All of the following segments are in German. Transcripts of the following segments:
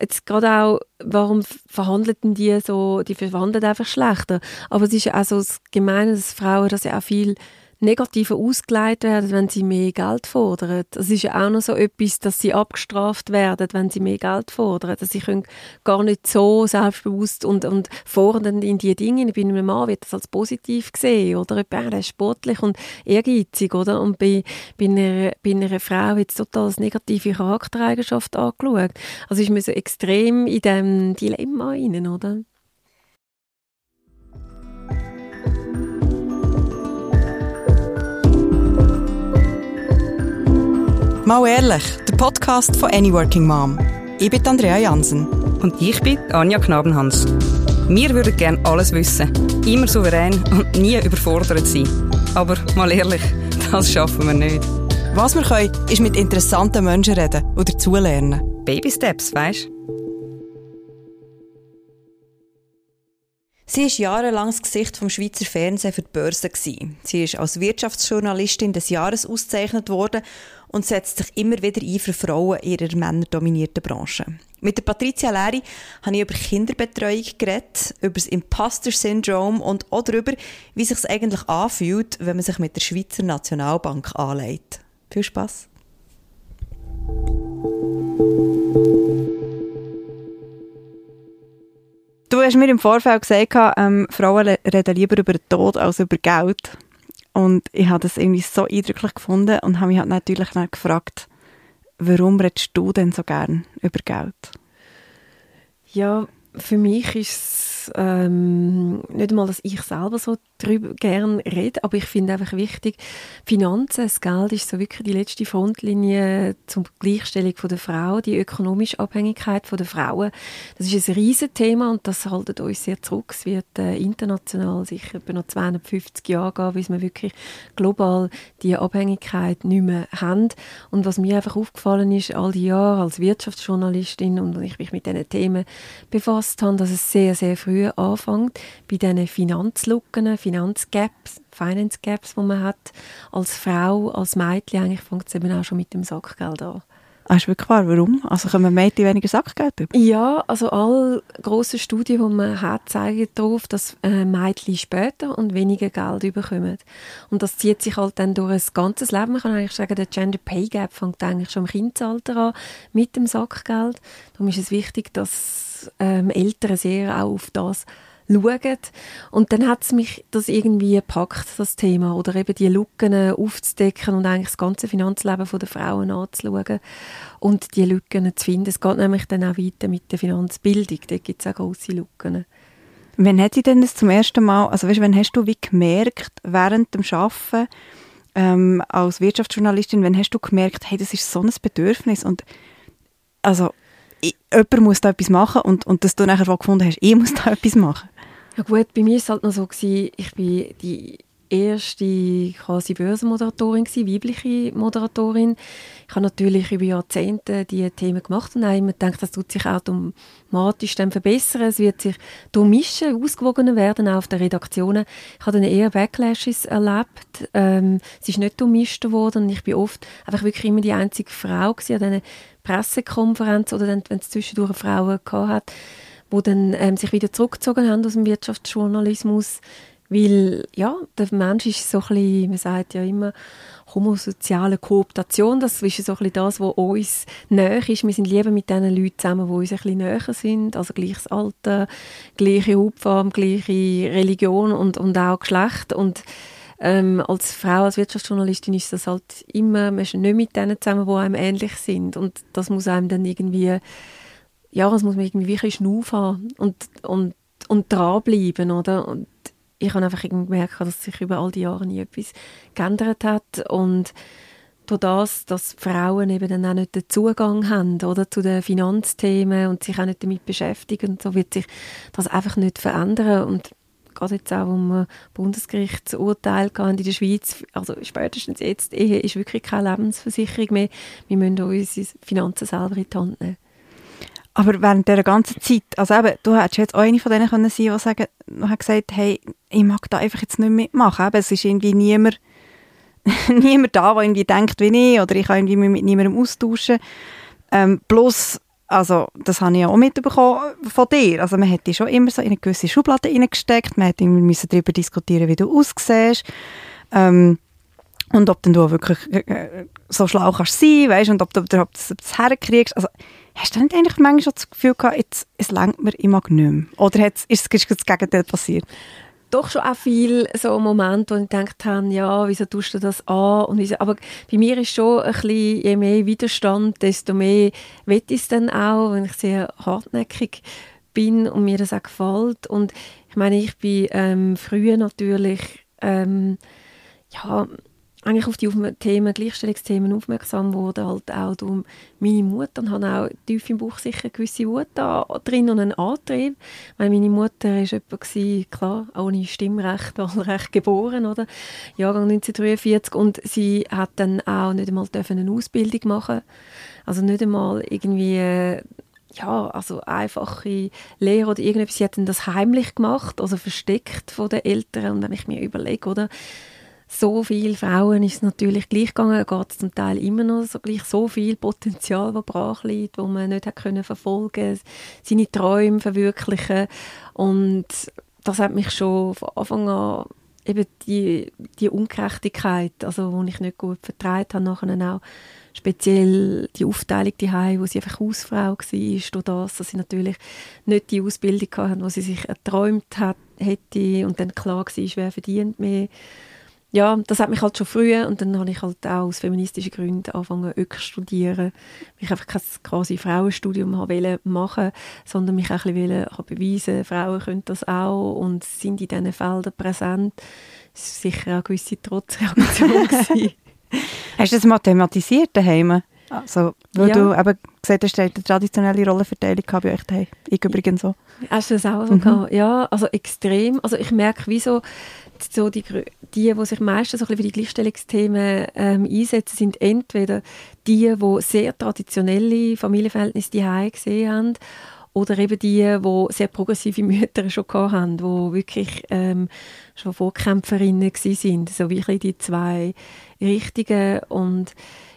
jetzt gerade auch, warum verhandeln die so, die verhandeln einfach schlechter. Aber es ist ja auch so das Gemeine, dass Frauen das ja auch viel negativer ausgelegt werden, wenn sie mehr Geld fordern. Das ist ja auch noch so etwas, dass sie abgestraft werden, wenn sie mehr Geld fordern. Dass sie können gar nicht so selbstbewusst und, und fordernd in die Dinge. Bei einem Mann wird das als positiv gesehen, oder? Er ist sportlich und ehrgeizig, oder? Und bei, bei, einer, bei einer Frau wird es total als negative Charaktereigenschaft angeschaut. Also ist man so extrem in diesem Dilemma rein, oder? Mal ehrlich, der Podcast von Any Working Mom. Ich bin Andrea Jansen. Und ich bin Anja Knabenhans. Wir würden gerne alles wissen, immer souverän und nie überfordert sein. Aber mal ehrlich, das schaffen wir nicht. Was wir können, ist mit interessanten Menschen reden und dazulernen. Baby Steps, weißt Sie war jahrelang das Gesicht vom Schweizer Fernsehen für die Börse. Sie ist als Wirtschaftsjournalistin des Jahres ausgezeichnet worden und setzt sich immer wieder ein für Frauen in ihrer männerdominierten Branche. Mit der Patricia Leri habe ich über Kinderbetreuung geredet, über das Imposter-Syndrom und auch darüber, wie es sich eigentlich anfühlt, wenn man sich mit der Schweizer Nationalbank anlegt. Viel Spaß! Du hast mir im Vorfeld gesagt, ähm, Frauen reden lieber über den Tod als über Geld. Und ich habe das irgendwie so eindrücklich gefunden und habe mich halt natürlich dann gefragt, warum redest du denn so gern über Geld? Ja, für mich ist es ähm, nicht einmal, dass ich selber so darüber gerne rede, aber ich finde einfach wichtig, Finanzen, das Geld ist so wirklich die letzte Frontlinie zur Gleichstellung von der Frau, die ökonomische Abhängigkeit von der Frauen. Das ist ein riesen Thema und das haltet uns sehr zurück. Es wird äh, international sicher etwa noch 250 Jahre gehen, bis wir wirklich global die Abhängigkeit nicht mehr haben. Und was mir einfach aufgefallen ist, all die Jahre als Wirtschaftsjournalistin und ich mich mit diesen Themen befasst habe, dass es sehr, sehr früh anfängt bei diesen Finanzlücken, Finanzgaps, Finance Gaps, die man hat als Frau, als Mädchen. Eigentlich fängt es eben auch schon mit dem Sackgeld an. Ah, ist wirklich wahr? Warum? Also kommen Mädchen weniger Sackgeld über? Ja, also alle grossen Studien, die man hat, zeigen darauf, dass äh, Mädchen später und weniger Geld bekommen. Und das zieht sich halt dann durch ein ganzes Leben. Man kann eigentlich sagen, der Gender Pay Gap fängt eigentlich schon im Kindesalter an mit dem Sackgeld. Darum ist es wichtig, dass ähm, Eltern sehr auch auf das schauen. Und dann hat es mich das irgendwie gepackt, das Thema. Oder eben die Lücken aufzudecken und eigentlich das ganze Finanzleben der Frauen anzuschauen und die Lücken zu finden. Es geht nämlich dann auch weiter mit der Finanzbildung. Da gibt es auch grosse Lücken. Wann hat sie denn das zum ersten Mal, also weißt, wann hast du wie gemerkt, während dem Arbeiten ähm, als Wirtschaftsjournalistin, wann hast du gemerkt, hey, das ist so ein Bedürfnis und also ich, jemand muss da etwas machen und, und dass du nachher gefunden hast, ich muss da etwas machen? Ja gut, bei mir war es halt noch so, gewesen, ich bin die erste quasi Börsenmoderatorin gewesen, weibliche Moderatorin. Ich habe natürlich über Jahrzehnte die Themen gemacht und habe immer gedacht, das tut sich automatisch dann verbessern. Es wird sich durchmischen, ausgewogener werden, auch auf den Redaktionen. Ich habe dann eher Backlashes erlebt. Ähm, es ist nicht durchmischt worden und ich bin oft einfach wirklich immer die einzige Frau gewesen an diesen Pressekonferenzen oder dann, wenn es zwischendurch Frauen gehabt hat die dann ähm, sich wieder zurückgezogen haben aus dem Wirtschaftsjournalismus, weil ja, der Mensch ist so ein bisschen, man sagt ja immer, homosoziale Kooptation, das ist so ein bisschen das, was uns näher ist. Wir sind lieber mit den Leuten zusammen, die uns ein bisschen näher sind, also gleiches Alter, gleiche Hautfarbe, gleiche Religion und, und auch Geschlecht und ähm, als Frau, als Wirtschaftsjournalistin ist das halt immer, man ist nicht mit denen zusammen, die einem ähnlich sind und das muss einem dann irgendwie ja, das muss man irgendwie wirklich Schnuff haben und, und, und dranbleiben, oder? Und ich habe einfach gemerkt, dass sich über all die Jahre nie etwas geändert hat und durch das, dass Frauen eben dann auch nicht den Zugang haben oder, zu den Finanzthemen und sich auch nicht damit beschäftigen, so wird sich das einfach nicht verändern und gerade jetzt auch um Bundesgerichtsurteil in der Schweiz, also spätestens jetzt, ist wirklich keine Lebensversicherung mehr. Wir müssen unsere Finanzen selber in die Hand nehmen. Aber während dieser ganzen Zeit, also eben, du hättest jetzt auch eine von denen können sein, die sagen, hat gesagt, hey, ich mag da einfach jetzt nicht mitmachen. Eben, es ist irgendwie niemand, niemand da, der irgendwie denkt wie ich, oder ich kann irgendwie mit niemandem austauschen. Ähm, bloß also das habe ich auch mitbekommen von dir. Also man hat dich schon immer so in eine gewisse Schublade reingesteckt, man musste darüber diskutieren, wie du aussiehst. Ähm, und ob du wirklich äh, äh, so schlau kannst sein, weißt, und ob du überhaupt das, das herkriegst. Also, hast du nicht eigentlich manchmal das Gefühl gehabt, jetzt, es lenkt mir immer nicht mehr? Oder ist, ist das Gegenteil passiert? doch schon auch viele so Momente, wo ich gedacht habe, ja, wieso tust du das an? Und wieso, aber bei mir ist schon ein bisschen, je mehr Widerstand, desto mehr will ich es dann auch, wenn ich sehr hartnäckig bin und mir das auch gefällt. Und ich meine, ich bin ähm, früher natürlich ähm, ja, eigentlich auf die Themen, Gleichstellungsthemen aufmerksam wurde, halt auch durch meine Mutter und habe auch tief im Buch sicher gewisse Wut da drin und einen Antrieb. Weil meine Mutter war jemand, klar, ohne Stimmrecht, Wahlrecht geboren, oder? Jahrgang 1943 und sie hat dann auch nicht einmal eine Ausbildung machen also nicht einmal irgendwie ja, also einfache Lehre oder irgendetwas, sie hat dann das heimlich gemacht, also versteckt von den Eltern und wenn ich mir überlege, oder, so vielen Frauen ist es natürlich gleich gegangen, geht es zum Teil immer noch so gleich. So viel Potenzial, das brach liegt, wo man nicht hat können verfolgen, seine Träume verwirklichen. Und das hat mich schon von Anfang an eben die, die Ungerechtigkeit, also wo ich nicht gut vertreibt habe, nachher auch speziell die Aufteilung die wo sie einfach Hausfrau war, durch das, dass sie natürlich nicht die Ausbildung hatten, die sie sich erträumt hat, hätte und dann klar war, wer verdient mehr ja, das hat mich halt schon früher und dann habe ich halt auch aus feministischen Gründen angefangen Ök studieren, weil ich einfach kein quasi Frauenstudium habe machen, sondern mich auch ein bisschen beweisen, Frauen können das auch und sind in diesen Feldern präsent. Das war sicher auch eine gewisse Trotzreaktion. hast du das mathematisiert daheim? Also, weil ja. du eben gesagt hast, eine traditionelle Rollenverteilung bei euch daheim. Ich übrigens so. Hast du das auch so mhm. Ja, also extrem. Also ich merke, wieso so die, die, die sich meistens so für die Gleichstellungsthemen ähm, einsetzen, sind entweder die, die sehr traditionelle Familienverhältnisse die gesehen haben oder eben die, die sehr progressive Mütter schon hatten, die wirklich ähm, schon Vorkämpferinnen waren, so wie die zwei Richtigen und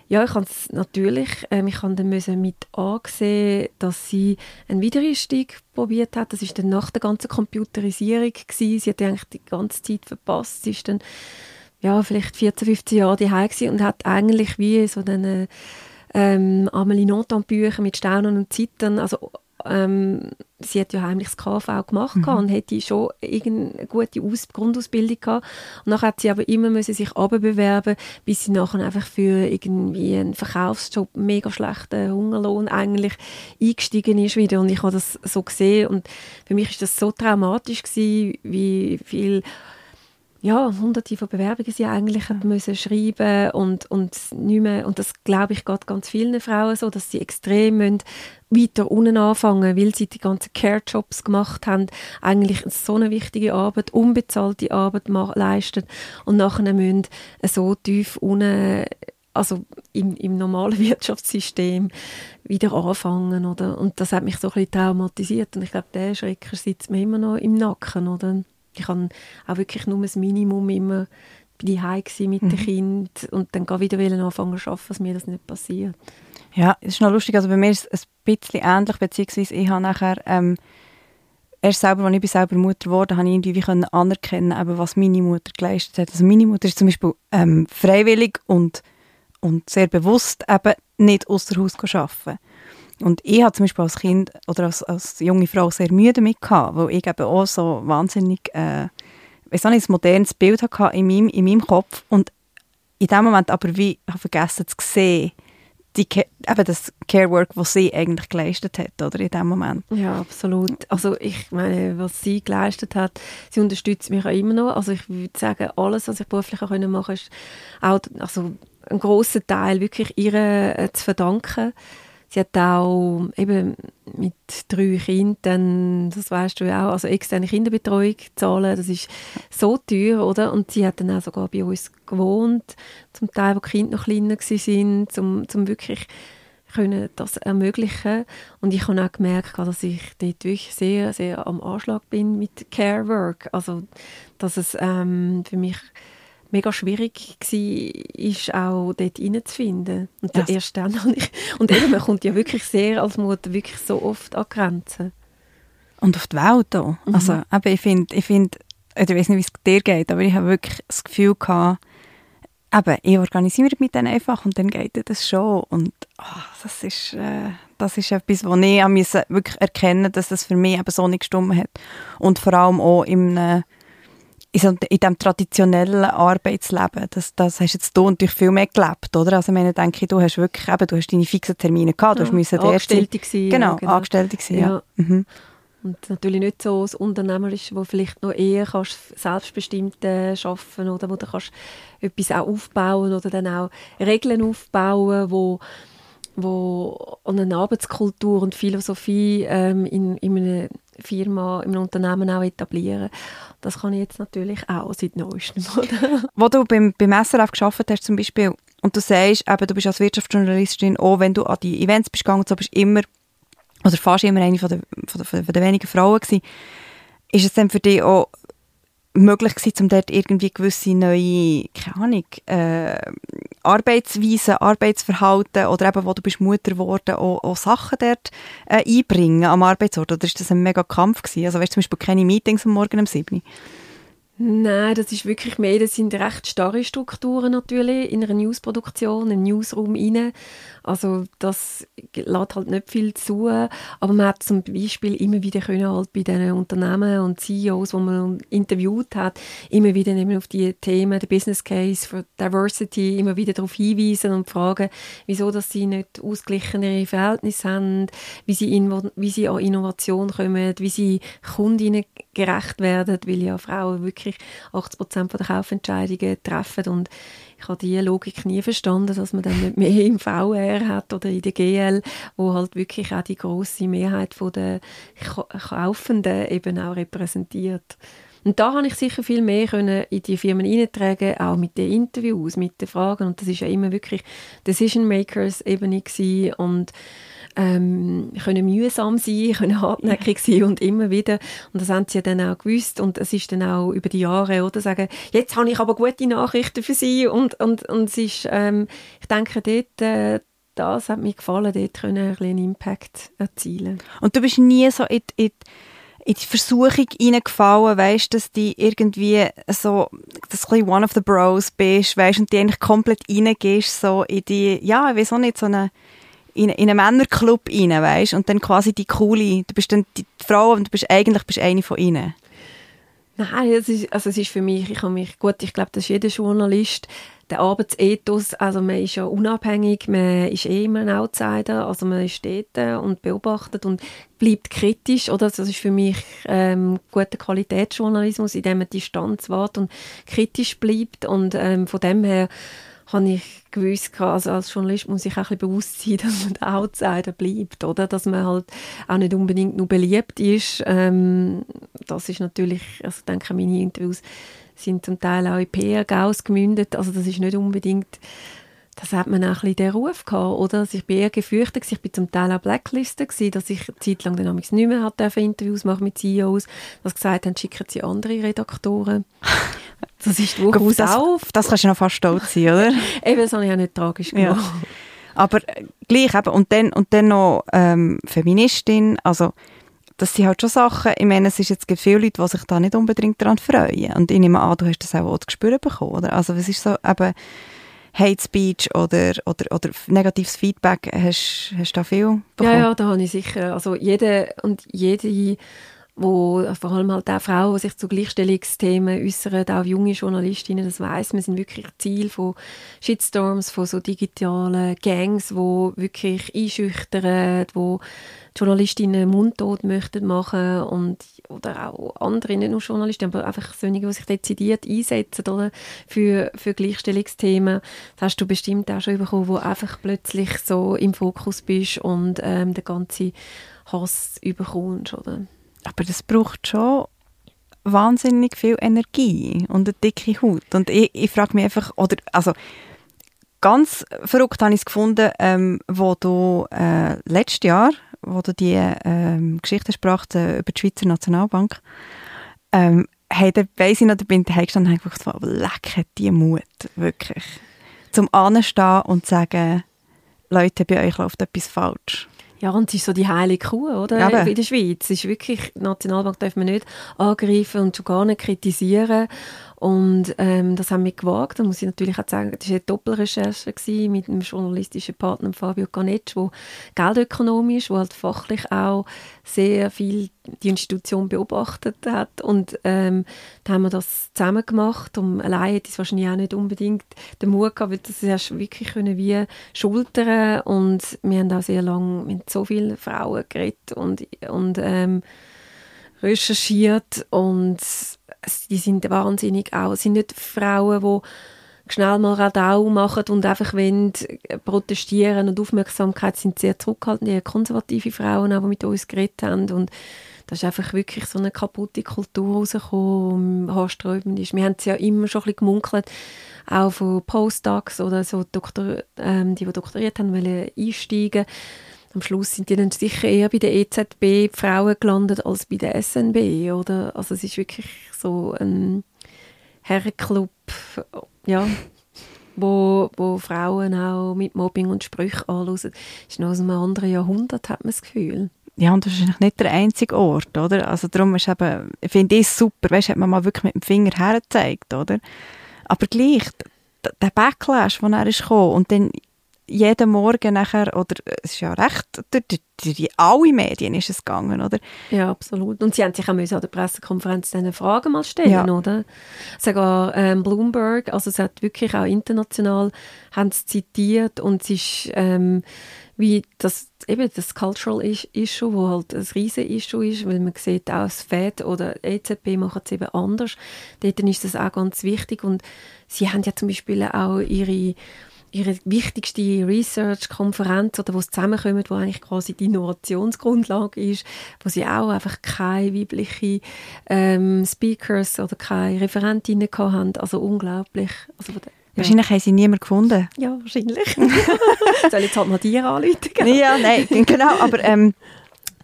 ja, ich habe es natürlich, ähm, ich habe dann müssen mit angesehen, dass sie einen Wiedereinstieg probiert hat. Das ist dann nach der ganzen Computerisierung gewesen. Sie hat eigentlich die ganze Zeit verpasst. Sie ist dann ja vielleicht 14, 15 Jahre daheim und hat eigentlich wie so eine ähm, Amelie Nothomb Bücher mit Staunen und Zittern, also ähm, sie hat ja heimlich das KV gemacht mhm. und hätte schon eine gute Aus Grundausbildung gehabt. Und nachher hat sie aber immer müssen sich bewerben, bis sie nachher einfach für irgendwie einen Verkaufsjob mega schlechten Hungerlohn eigentlich eingestiegen ist wieder. Und ich habe das so gesehen und für mich ist das so traumatisch gewesen, wie viel ja, hunderte von Bewerbungen sie eigentlich mhm. müssen schreiben und, und nicht mehr, und das glaube ich geht ganz vielen Frauen so, dass sie extrem müssen weiter unten anfangen, weil sie die ganzen Care-Jobs gemacht haben, eigentlich so eine wichtige Arbeit, unbezahlte Arbeit leisten und nachher müssen so tief unten also im, im normalen Wirtschaftssystem wieder anfangen, oder? Und das hat mich so ein bisschen traumatisiert und ich glaube, der Schrecker sitzt mir immer noch im Nacken, oder? Ich habe auch wirklich nur das Minimum immer bei die mit mhm. den Kind und dann wieder anfangen zu arbeiten, dass mir das nicht passiert. Ja, es ist noch lustig, also bei mir ist es ein bisschen ähnlich, beziehungsweise ich habe nachher ähm, erst selber, als ich bin selber Mutter geworden habe ich irgendwie können anerkennen, eben, was meine Mutter geleistet hat. Also meine Mutter ist zum Beispiel ähm, freiwillig und, und sehr bewusst eben nicht außer Haus arbeiten. Und ich hatte zum Beispiel als Kind oder als, als junge Frau sehr Mühe damit gehabt, weil ich eben auch so wahnsinnig, äh, ich nicht, ein modernes Bild hatte in meinem, in meinem Kopf und in dem Moment aber wie habe vergessen zu sehen, die, eben das Care-Work, was sie eigentlich geleistet hat, oder, in dem Moment. Ja, absolut. Also ich meine, was sie geleistet hat, sie unterstützt mich auch immer noch. Also ich würde sagen, alles, was ich beruflich auch machen konnte, ist auch, also ein großer Teil wirklich ihr äh, zu verdanken. Sie hat auch eben mit drei Kindern, das weißt du ja auch, also externe Kinderbetreuung zahlen, das ist so teuer, oder? Und sie hat dann auch sogar bei uns gewohnt, zum Teil, wo die Kinder noch kleiner waren, um, um wirklich können das ermöglichen. Und ich habe auch gemerkt, dass ich dort wirklich sehr, sehr am Anschlag bin mit Care Work. Also, dass es ähm, für mich mega schwierig war, ist auch dort reinzufinden. Und yes. erst dann habe ich, und eben, man kommt ja wirklich sehr als Mutter wirklich so oft an Grenzen. Und auf die Welt auch. Mhm. Also, eben, ich finde, ich, find, ich weiß nicht, wie es dir geht, aber ich habe wirklich das Gefühl gehabt, eben, ich organisiere mit denen einfach und dann geht das schon. Und oh, das, ist, äh, das ist etwas, wo ich wirklich erkennen dass das für mich eben so nicht gestimmt hat. Und vor allem auch im, in, so, in diesem traditionellen Arbeitsleben, das, das hast jetzt du natürlich viel mehr gelebt, oder? Also ich denke, du hast wirklich, eben, du hast deine fixen Termine gehabt, du ja, hast Angestellte gewesen, genau, ja, genau, Angestellte gewesen, ja. ja. Mhm. Und natürlich nicht so das Unternehmerische, wo vielleicht noch eher kannst selbstbestimmt äh, arbeiten oder wo du kannst etwas auch aufbauen oder dann auch Regeln aufbauen, wo wo eine Arbeitskultur und Philosophie ähm, in, in einer Firma, in einem Unternehmen auch etablieren. Das kann ich jetzt natürlich auch seit neuestem. Wo du beim, beim SRF gearbeitet hast zum Beispiel und du sagst, eben, du bist als Wirtschaftsjournalistin, auch wenn du an die Events bist gegangen, so bist immer oder fast immer eine von der, von der, von der wenigen Frauen gewesen. Ist es denn für dich auch möglich gewesen, um dort irgendwie gewisse neue, keine Ahnung, äh, Arbeitsweisen, Arbeitsverhalten oder eben, wo du bist Mutter geworden, auch, auch Sachen dort äh, einbringen am Arbeitsort? Oder ist das ein mega Kampf gewesen? Also weißt du zum Beispiel keine Meetings am Morgen um 7 Nein, das ist wirklich mehr, das sind recht starre Strukturen natürlich in einer Newsproduktion, im Newsroom rein. Also das lässt halt nicht viel zu, aber man hat zum Beispiel immer wieder können halt bei den Unternehmen und CEOs, die man interviewt hat, immer wieder eben auf die Themen, der Business Case für Diversity, immer wieder darauf hinweisen und fragen, wieso dass sie nicht ausgeglichenere Verhältnisse haben, wie sie, in, wie sie an Innovation kommen, wie sie Kundinnen gerecht werden, weil ja Frauen wirklich 80 Prozent der Kaufentscheidungen treffen und ich habe diese Logik nie verstanden, dass man dann nicht mehr im VR hat oder in der GL, wo halt wirklich auch die große Mehrheit der Kaufenden eben auch repräsentiert. Und da habe ich sicher viel mehr können in die Firmen hineintragen, auch mit den Interviews, mit den Fragen. Und das ist ja immer wirklich Decision Makers Ebene und ähm, können mühsam sein, können hartnäckig sein und immer wieder. Und das haben sie ja dann auch gewusst. Und es ist dann auch über die Jahre, oder? Sagen, jetzt habe ich aber gute Nachrichten für sie. Und, und, und es ist, ähm, ich denke, dort, äh, das hat mir gefallen, dort können einen Impact erzielen. Und du bist nie so in, in in die Versuchung reingefallen, weißt, dass du irgendwie so, das ein one of the bros bist, weißt, und die eigentlich komplett reingehst, so in die, ja, ich weiß auch nicht, so eine, in, in einen Männerclub rein, weißt und dann quasi die coole, du bist dann die Frau und du bist eigentlich bist eine von ihnen. Nein, es ist, also es ist für mich, ich habe mich, gut, ich glaube, das ist jeder Journalist, der Arbeitsethos, also man ist ja unabhängig, man ist eh immer ein Outsider, also man steht und beobachtet und bleibt kritisch, oder? Das ist für mich ähm, guter Qualitätsjournalismus, in dem man Distanz wahrt und kritisch bleibt und ähm, von dem her habe ich gewusst, also als Journalist muss ich auch ein bisschen bewusst sein, dass man der Outsider bleibt, oder? Dass man halt auch nicht unbedingt nur beliebt ist. Ähm, das ist natürlich, also ich denke, meine Interviews sind zum Teil auch in PR-Gaus gemündet, also das ist nicht unbedingt das hat man auch ein bisschen den Ruf gehabt, oder? Also ich bin eher gefürchtet, ich bin zum Teil auch blacklisted gewesen, dass ich eine Zeit lang dann nicht mehr hat Interviews machen mit CEOs, dass gesagt haben, schicken sie andere Redaktoren. Das ist durchaus das, auf. Das kannst du noch fast stolz sein, oder? eben, das habe ich auch nicht tragisch gemacht. Ja. Aber äh, gleich eben, und dann, und dann noch ähm, Feministin, also das sind halt schon Sachen, ich meine, es ist jetzt gibt viele Leute, die sich da nicht unbedingt daran freuen. Und ich nehme an, du hast das auch, auch gespürt bekommen, oder? Also was ist so eben Hate Speech oder, oder, oder negatives Feedback, hast, hast du da viel bekommen? Ja, ja, da habe ich sicher, also jede und jede wo vor allem halt auch Frauen, die sich zu Gleichstellungsthemen äußern, auch junge Journalistinnen, das weiß wir sind wirklich Ziel von Shitstorms, von so digitalen Gangs, wo wirklich einschüchtern, wo Journalistinnen mundtot möchten machen und oder auch andere, nicht nur Journalisten, aber einfach solche, die sich dezidiert einsetzen oder, für, für Gleichstellungsthemen. Das hast du bestimmt auch schon bekommen, wo einfach plötzlich so im Fokus bist und ähm, den ganzen Hass überkommst, oder? Aber das braucht schon wahnsinnig viel Energie und eine dicke Haut. Und ich, ich frage mich einfach, oder, also, ganz verrückt habe ich es gefunden, ähm, wo du äh, letztes Jahr, wo du die ähm, Geschichte sprachst äh, über die Schweizer Nationalbank, ähm, hey, da weiss ich noch, da bin ich gestanden und habe gedacht, leck, hat die Mut, wirklich. Zum Anstehen und zu sagen, Leute, bei euch läuft etwas falsch. Ja, und es ist so die heilige Kuh, oder? Eben. In der Schweiz. Es ist wirklich, die Nationalbank darf man nicht angreifen und schon gar nicht kritisieren. Und ähm, das haben wir gewagt. Da muss ich natürlich auch sagen, das war eine Doppelrecherche gewesen mit einem journalistischen Partner Fabio Canetsch, der Geldökonom ist, der halt fachlich auch sehr viel die Institution beobachtet hat. Und ähm, da haben wir das zusammen gemacht. Und allein hätte ich es wahrscheinlich auch nicht unbedingt den Mut gehabt, weil das erst wirklich können wie schultern. Und wir haben auch sehr lange mit so vielen Frauen geredet und, und ähm, recherchiert und die sind wahnsinnig auch, es sind nicht Frauen, die schnell mal Radau machen und einfach wollen protestieren und Aufmerksamkeit sind sehr zurückhaltend, eher konservative Frauen, auch, die mit uns geredet haben und da ist einfach wirklich so eine kaputte Kultur rausgekommen, haarsträubend ist. Wir haben es ja immer schon ein bisschen gemunkelt, auch von Postdocs oder so Doktor, ähm, die, die doktoriert haben, wollen einsteigen am Schluss sind die dann sicher eher bei der EZB Frauen gelandet als bei der SNB, oder? Also es ist wirklich so ein Herrenclub, ja, wo, wo Frauen auch mit Mobbing und Sprüchen anhören. Das ist noch aus einem anderen Jahrhundert, hat man das Gefühl. Ja, und das ist nicht der einzige Ort, oder? Also darum ist eben, finde ich es super, weißt, hat man mal wirklich mit dem Finger hergezeigt, oder? Aber gleich, der Backlash, der dann gekommen, und dann jeden Morgen nachher, oder es ist ja recht, durch, durch, durch alle Medien ist es gegangen, oder? Ja, absolut. Und sie haben sich auch müssen an der Pressekonferenz diese Fragen mal stellen, Ja. oder? Sogar ähm, Bloomberg, also es hat wirklich auch international, haben es zitiert und es ist ähm, wie das, eben das Cultural Is- Issue, wo halt ein riesen Issue ist, weil man sieht auch das Fed oder EZB machen es eben anders. Dort ist das auch ganz wichtig und sie haben ja zum Beispiel auch ihre ihre wichtigste Research-Konferenz oder wo sie zusammenkommen, wo eigentlich quasi die Innovationsgrundlage ist, wo sie auch einfach keine weiblichen ähm, Speakers oder keine Referentinnen haben. Also unglaublich. Also. Wahrscheinlich haben sie niemand gefunden. ja, wahrscheinlich. Soll jetzt halt mal dir anrufen? Ja, nein, genau, aber ähm,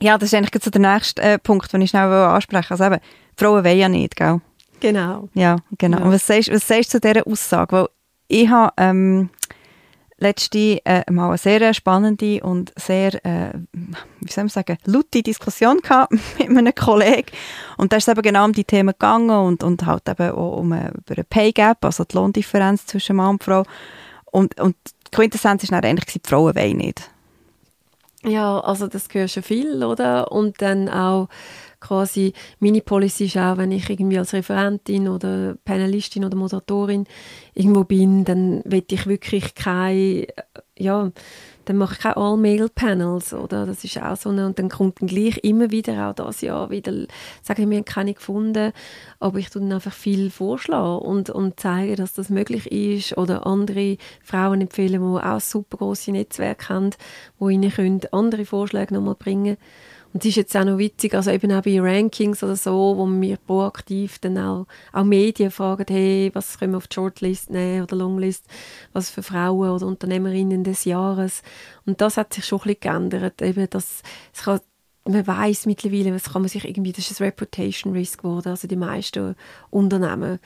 ja, das ist eigentlich jetzt so der nächste äh, Punkt, den ich schnell ansprechen wollte. Also eben, Frauen wollen ja nicht, gell? Genau. Ja, genau. Ja. Und was sagst, was sagst du zu dieser Aussage? Weil ich habe ähm, letzte äh, mal eine sehr spannende und sehr, äh, wie soll man sagen, laute Diskussion gehabt mit einem Kollegen. Und da ist es eben genau um die Themen gegangen und, und halt eben auch um äh, über eine Pay Gap, also die Lohndifferenz zwischen Mann und Frau. Und, und die Quintessenz war dann eigentlich, die Frauen wollen nicht. Ja, also das gehört schon viel, oder? Und dann auch quasi, meine Policy ist auch, wenn ich irgendwie als Referentin oder Panelistin oder Moderatorin irgendwo bin, dann will ich wirklich keine, ja, dann mache ich keine All-Male-Panels, oder? Das ist auch so eine, und dann kommt dann gleich immer wieder, auch das Jahr wieder, sagen wir, wir haben keine gefunden, aber ich tue dann einfach viel vorschlagen und, und zeige, dass das möglich ist, oder andere Frauen empfehlen, die auch super grosse Netzwerke haben, wo ihnen können andere Vorschläge nochmal bringen und es ist jetzt auch noch witzig, also eben auch bei Rankings oder so, wo wir proaktiv dann auch, auch Medien fragen, hey, was können wir auf die Shortlist nehmen oder Longlist, was für Frauen oder Unternehmerinnen des Jahres. Und das hat sich schon ein bisschen geändert, eben, dass es kann, man weiß mittlerweile, was kann man sich irgendwie, das ist ein Reputation Risk geworden, also die meisten Unternehmen,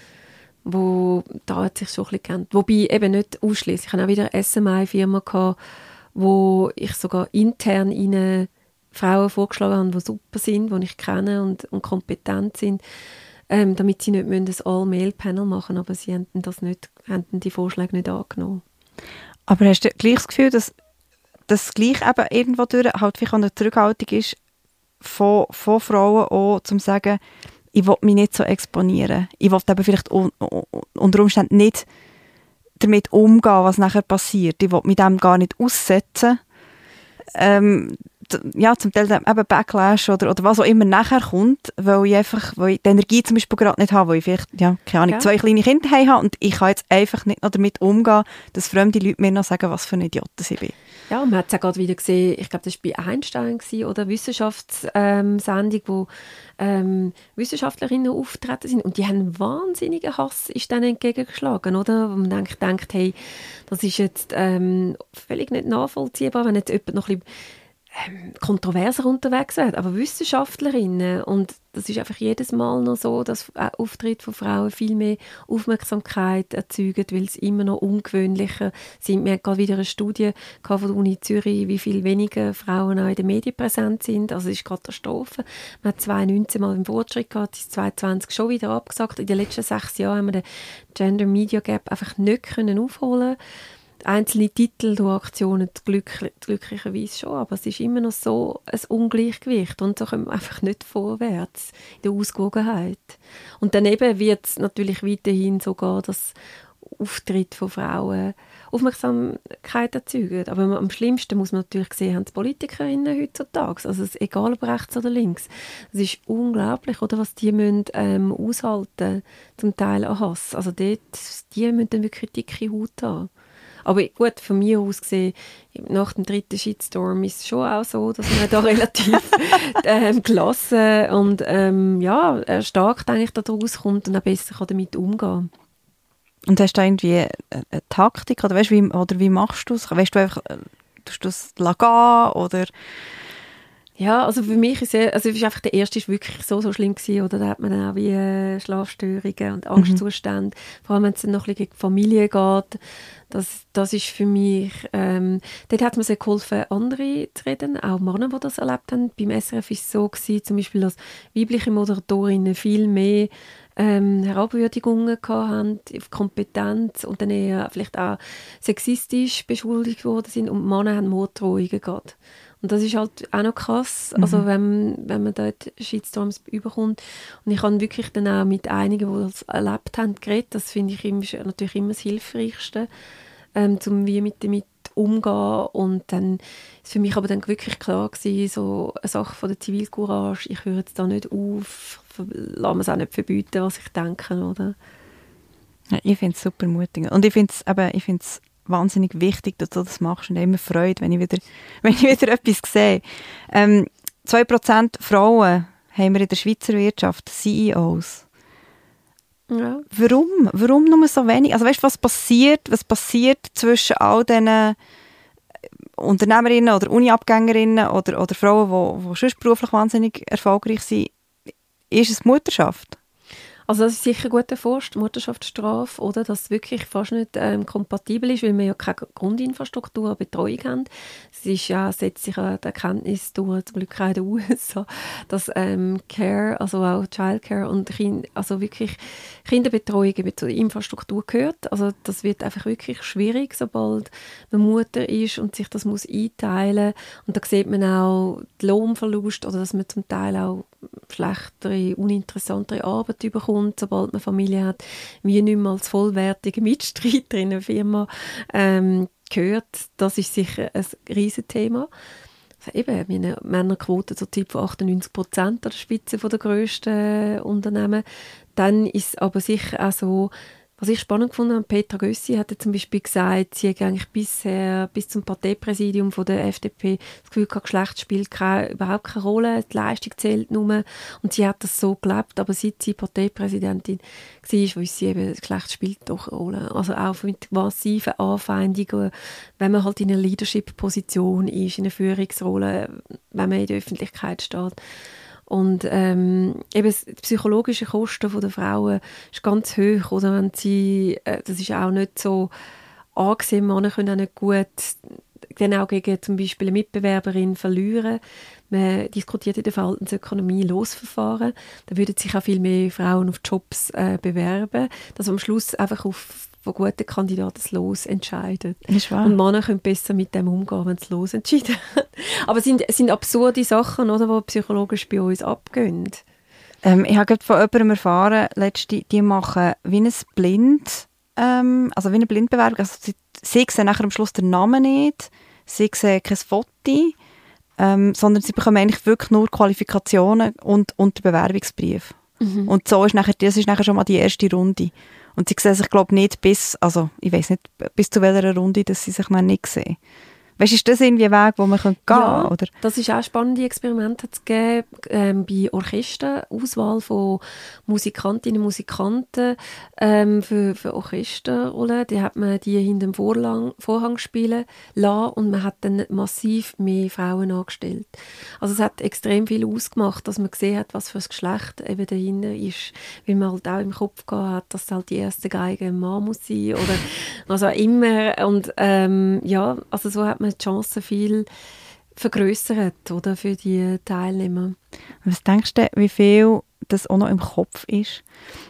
wo da hat sich schon ein bisschen geändert. Wobei eben nicht ausschließlich. Ich hatte auch wieder eine SMI-Firma, gehabt, wo ich sogar intern ihnen Frauen vorgeschlagen habe, die super sind, die ich kenne und, und kompetent sind, ähm, damit sie nicht müssen ein All-Male-Panel machen aber sie haben das nicht, haben die Vorschläge nicht angenommen. Aber hast du gleich das Gefühl, dass das gleich eben irgendwo durch halt vielleicht eine Zurückhaltung ist von, von Frauen auch, zum zu sagen, ich will mich nicht so exponieren. Ich will eben vielleicht un, unter Umständen nicht damit umgehen, was nachher passiert. Ich will mich dem gar nicht aussetzen. Ähm, ja, zum Teil dann eben Backlash oder, oder was auch immer nachher kommt, weil ich einfach, weil ich die Energie zum Beispiel gerade nicht habe, weil ich vielleicht, ja, keine Ahnung, Ja. zwei kleine Kinder habe und ich kann jetzt einfach nicht noch damit umgehen, dass fremde Leute mir noch sagen, was für ein Idiot ich bin. Ja, man hat es ja gerade wieder gesehen, ich glaube, das war bei Einstein gewesen, oder Wissenschaftssendung, wo ähm, Wissenschaftlerinnen auftreten sind und die haben wahnsinnigen Hass ist denen entgegengeschlagen, oder? Wo man denkt, denkt hey, das ist jetzt ähm, völlig nicht nachvollziehbar, wenn jetzt jemand noch ein bisschen ähm, kontroverser unterwegs werden, aber Wissenschaftlerinnen und das ist einfach jedes Mal noch so, dass Auftritte von Frauen viel mehr Aufmerksamkeit erzeugen, weil es immer noch ungewöhnlicher sind. Wir hatten gerade wieder eine Studie von der Uni Zürich, wie viel weniger Frauen auch in den Medien präsent sind. Also es ist Katastrophe. Man hat 2019 mal einen Fortschritt gehabt, 2020 schon wieder abgesagt. In den letzten sechs Jahren haben wir den Gender Media Gap einfach nicht können aufholen können einzelne Titel durch Aktionen glücklich, glücklicherweise schon, aber es ist immer noch so ein Ungleichgewicht und so kommen wir einfach nicht vorwärts in der Ausgewogenheit. Und daneben wird es natürlich weiterhin so gehen, dass Auftritt von Frauen Aufmerksamkeit erzeugen. Aber am schlimmsten muss man natürlich sehen, haben die Politikerinnen heutzutage, also egal ob rechts oder links. Es ist unglaublich, oder, was die müssen, ähm, aushalten zum Teil an Hass. Also dort, die müssen wirklich dicke Haut haben. Aber gut, von mir aus gesehen, nach dem dritten Shitstorm ist es schon auch so, dass man da relativ ähm, gelassen und ähm, ja, stark eigentlich daraus kommt und auch besser kann damit umgehen Und hast du irgendwie eine Taktik oder, weißt, wie, oder wie machst du es? Weißt du einfach, äh, tust du es gehen oder ja, also für mich ist es, also ist einfach der erste ist wirklich so, so schlimm gewesen, oder da hat man dann auch wie äh, Schlafstörungen und Angstzustände, mhm. vor allem wenn es dann noch ein bisschen gegen die Familie geht, das, das ist für mich, ähm, dort hat mir sehr geholfen, andere zu reden, auch Männer, die das erlebt haben. Beim SRF ist es so gewesen, zum Beispiel, dass weibliche Moderatorinnen viel mehr ähm, Herabwürdigungen haben auf Kompetenz und dann eher vielleicht auch sexistisch beschuldigt worden sind und Männer haben Morddrohungen gehabt. Und das ist halt auch noch krass, also mhm. also wenn, wenn man dort Shitstorms überkommt. Und ich habe wirklich dann auch mit einigen, die das erlebt haben, geredet. Das finde ich immer, natürlich immer das Hilfreichste, ähm, um wie mit damit umgehen. Und dann ist für mich aber dann wirklich klar gewesen, so eine Sache von der Zivilcourage, ich höre jetzt da nicht auf, lasse mir es auch nicht verbieten, was ich denke, oder? Ja, ich finde es super mutig. Und ich finde es wahnsinnig wichtig, dass du das machst und immer Freude, wenn ich wieder, wenn ich wieder etwas sehe. Ähm, 2% Frauen haben wir in der Schweizer Wirtschaft, CEOs. Ja. Warum? Warum nur so wenig? Also weißt du, was passiert? Was passiert zwischen all diesen äh, Unternehmerinnen oder Uniabgängerinnen oder, oder Frauen, die, die sonst beruflich wahnsinnig erfolgreich sind? Ist es Mutterschaft? Also das ist sicher gut erforscht, Mutterschaftsstrafe, oder, dass es wirklich fast nicht ähm, kompatibel ist, weil wir ja keine Grundinfrastruktur, Betreuung haben. Es ist ja, setzt sich ja die Erkenntnis durch, zum Glück auch in den USA, dass ähm, Care, also auch Childcare und kind, also wirklich Kinderbetreuung eben zur Infrastruktur gehört. Also das wird einfach wirklich schwierig, sobald man Mutter ist und sich das muss einteilen. Und da sieht man auch den Lohnverlust oder dass man zum Teil auch schlechtere, uninteressantere Arbeit bekommt, sobald man Familie hat, wie nicht mehr als vollwertige Mitstreiter in einer Firma ähm, gehört. Das ist sicher ein Riesenthema. Also eben, meine Männerquote zurzeit von 98 Prozent an der Spitze der grössten Unternehmen. Dann ist aber sicher auch so, was ich spannend gefunden habe, Petra Gössi hatte zum Beispiel gesagt, sie hat eigentlich bisher, bis zum Parteipräsidium von der FDP das Gefühl gehabt, Geschlecht spielt keine, überhaupt keine Rolle, die Leistung zählt nur. Und sie hat das so gelebt, aber seit sie Parteipräsidentin war, weiß sie eben, das Geschlecht spielt doch eine Rolle. Also auch mit massiven Anfeindungen, wenn man halt in einer Leadership-Position ist, in einer Führungsrolle, wenn man in der Öffentlichkeit steht. Und ähm, eben die psychologischen Kosten der Frauen ist ganz hoch, oder wenn sie, äh, das ist auch nicht so angesehen, Männer können auch nicht gut dann auch gegen zum Beispiel eine Mitbewerberin verlieren. Man diskutiert in der Verhaltensökonomie Losverfahren. Da würden sich auch viel mehr Frauen auf Jobs äh, bewerben, dass am Schluss einfach auf von guten Kandidaten das Los entscheidet. Und Männer können besser mit dem umgehen, wenn es Los entschieden Aber es sind, es sind absurde Sachen, oder, die psychologisch bei uns abgehen. Ähm, ich habe von jemandem erfahren, letzte, die machen wie ein Blind, ähm, also wie eine Blindbewerbung. Also sie, sie sehen nachher am Schluss den Namen nicht, sie sehen kein Foto, ähm, sondern sie bekommen eigentlich wirklich nur Qualifikationen und, und den Bewerbungsbrief. Mhm. Und so ist nachher, das ist nachher schon mal die erste Runde. Und sie sehen sich, glaube nicht bis, also ich weiß nicht, bis zu welcher Runde, dass sie sich noch nicht sehen. Weißt ist das irgendwie ein Weg, wo man gehen könnte? Ja, oder? das ist auch spannende Experimente zu geben ähm, bei Orchestern, Auswahl von Musikantinnen und Musikanten ähm, für, für Orchesterrollen. Die hat man die hinter dem Vorlang, Vorhang spielen lassen und man hat dann massiv mehr Frauen angestellt. Also es hat extrem viel ausgemacht, dass man gesehen hat, was für ein Geschlecht eben dahinter ist, weil man halt auch im Kopf gehabt hat, dass halt die erste Geige ein Mann muss sein oder was auch immer und ähm, ja, also so hat man die Chancen viel vergrößert oder für die Teilnehmer. Was denkst du, wie viel das auch noch im Kopf ist?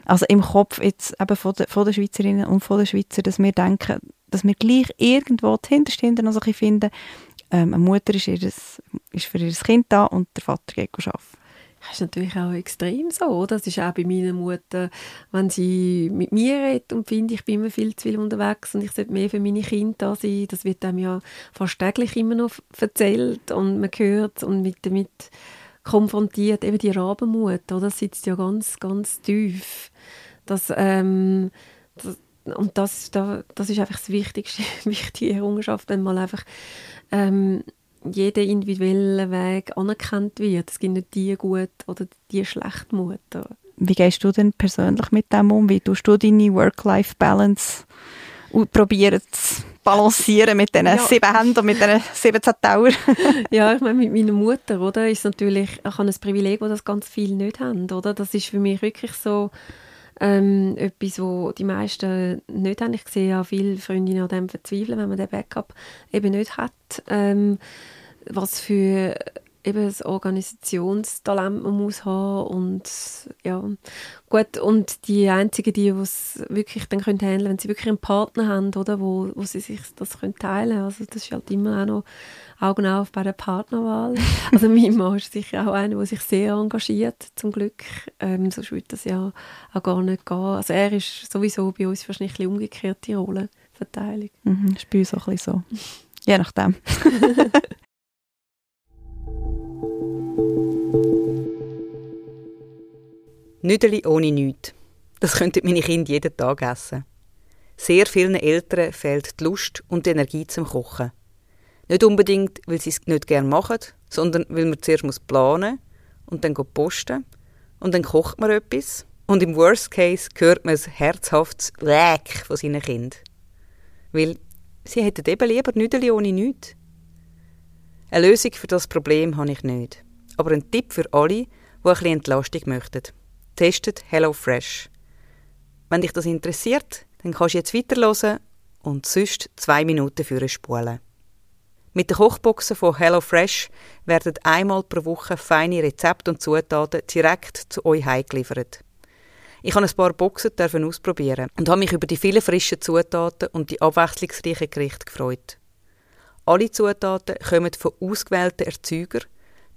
Also im Kopf jetzt eben von, der, von den Schweizerinnen und von den Schweizer, dass wir denken, dass wir gleich irgendwo dahinter noch so ein finden, ähm, eine Mutter ist, ihres, ist für ihr Kind da und der Vater geht arbeiten. Das ist natürlich auch extrem so. Das ist auch bei meiner Mutter, wenn sie mit mir redet und findet, ich bin immer viel zu viel unterwegs und ich sollte mehr für meine Kinder da sein. Das wird einem ja fast täglich immer noch erzählt und man hört und mit damit konfrontiert eben die Rabenmut, oder? Das sitzt ja ganz, ganz tief. Das, ähm, das, und das, das ist einfach das Wichtigste, wichtige Errungenschaft, wenn man einfach ähm, jeder individuelle Weg anerkannt wird. Es gibt nicht die gut oder die schlechte Mutter. Wie gehst du denn persönlich mit dem um? Wie tust du deine Work-Life-Balance probieren zu balancieren mit diesen ja. sieben Händen und mit diesen 17 Tauern? ja, ich meine, mit meiner Mutter, oder, ist natürlich, ich habe ein Privileg, das ganz viele nicht haben, oder? Das ist für mich wirklich so ähm, etwas, wo die meisten nicht haben. Ich sehe ja viele Freundinnen an dem verzweifeln, wenn man den Backup eben nicht hat. Ähm, was für eben das Organisationstalent man muss haben und ja gut und die einzigen die es wirklich dann können handeln wenn sie wirklich einen Partner haben oder wo, wo sie sich das können teilen also das ist halt immer auch noch Augen auf bei der Partnerwahl also mein Mann ist sicher auch einer der sich sehr engagiert zum Glück ähm, sonst würde das ja auch gar nicht gehen also er ist sowieso bei uns wahrscheinlich eine umgekehrte Rollenverteilung mhm, ist bei uns auch ein bisschen so je nachdem Nüdeli ohne nichts. Das könnten meine Kinder jeden Tag essen. Sehr vielen Eltern fehlt die Lust und die Energie zum Kochen. Nicht unbedingt, weil sie es nicht gerne machen, sondern weil man zuerst planen muss und dann posten und dann kocht man etwas und im Worst Case hört man ein herzhaftes Läck von seinen Kindern. Weil sie hätten eben lieber Nüdeli ohne nichts. Eine Lösung für das Problem habe ich nicht. Aber ein Tipp für alle, die ein bisschen Entlastung möchten testet HelloFresh. Wenn dich das interessiert, dann kannst du jetzt weiterhören und sonst zwei Minuten für spulen. Mit den Kochboxen von HelloFresh werden einmal pro Woche feine Rezepte und Zutaten direkt zu euch heimgeliefert. Ich habe ein paar Boxen ausprobieren und habe mich über die vielen frischen Zutaten und die abwechslungsreichen Gerichte gefreut. Alle Zutaten kommen von ausgewählten Erzeugern,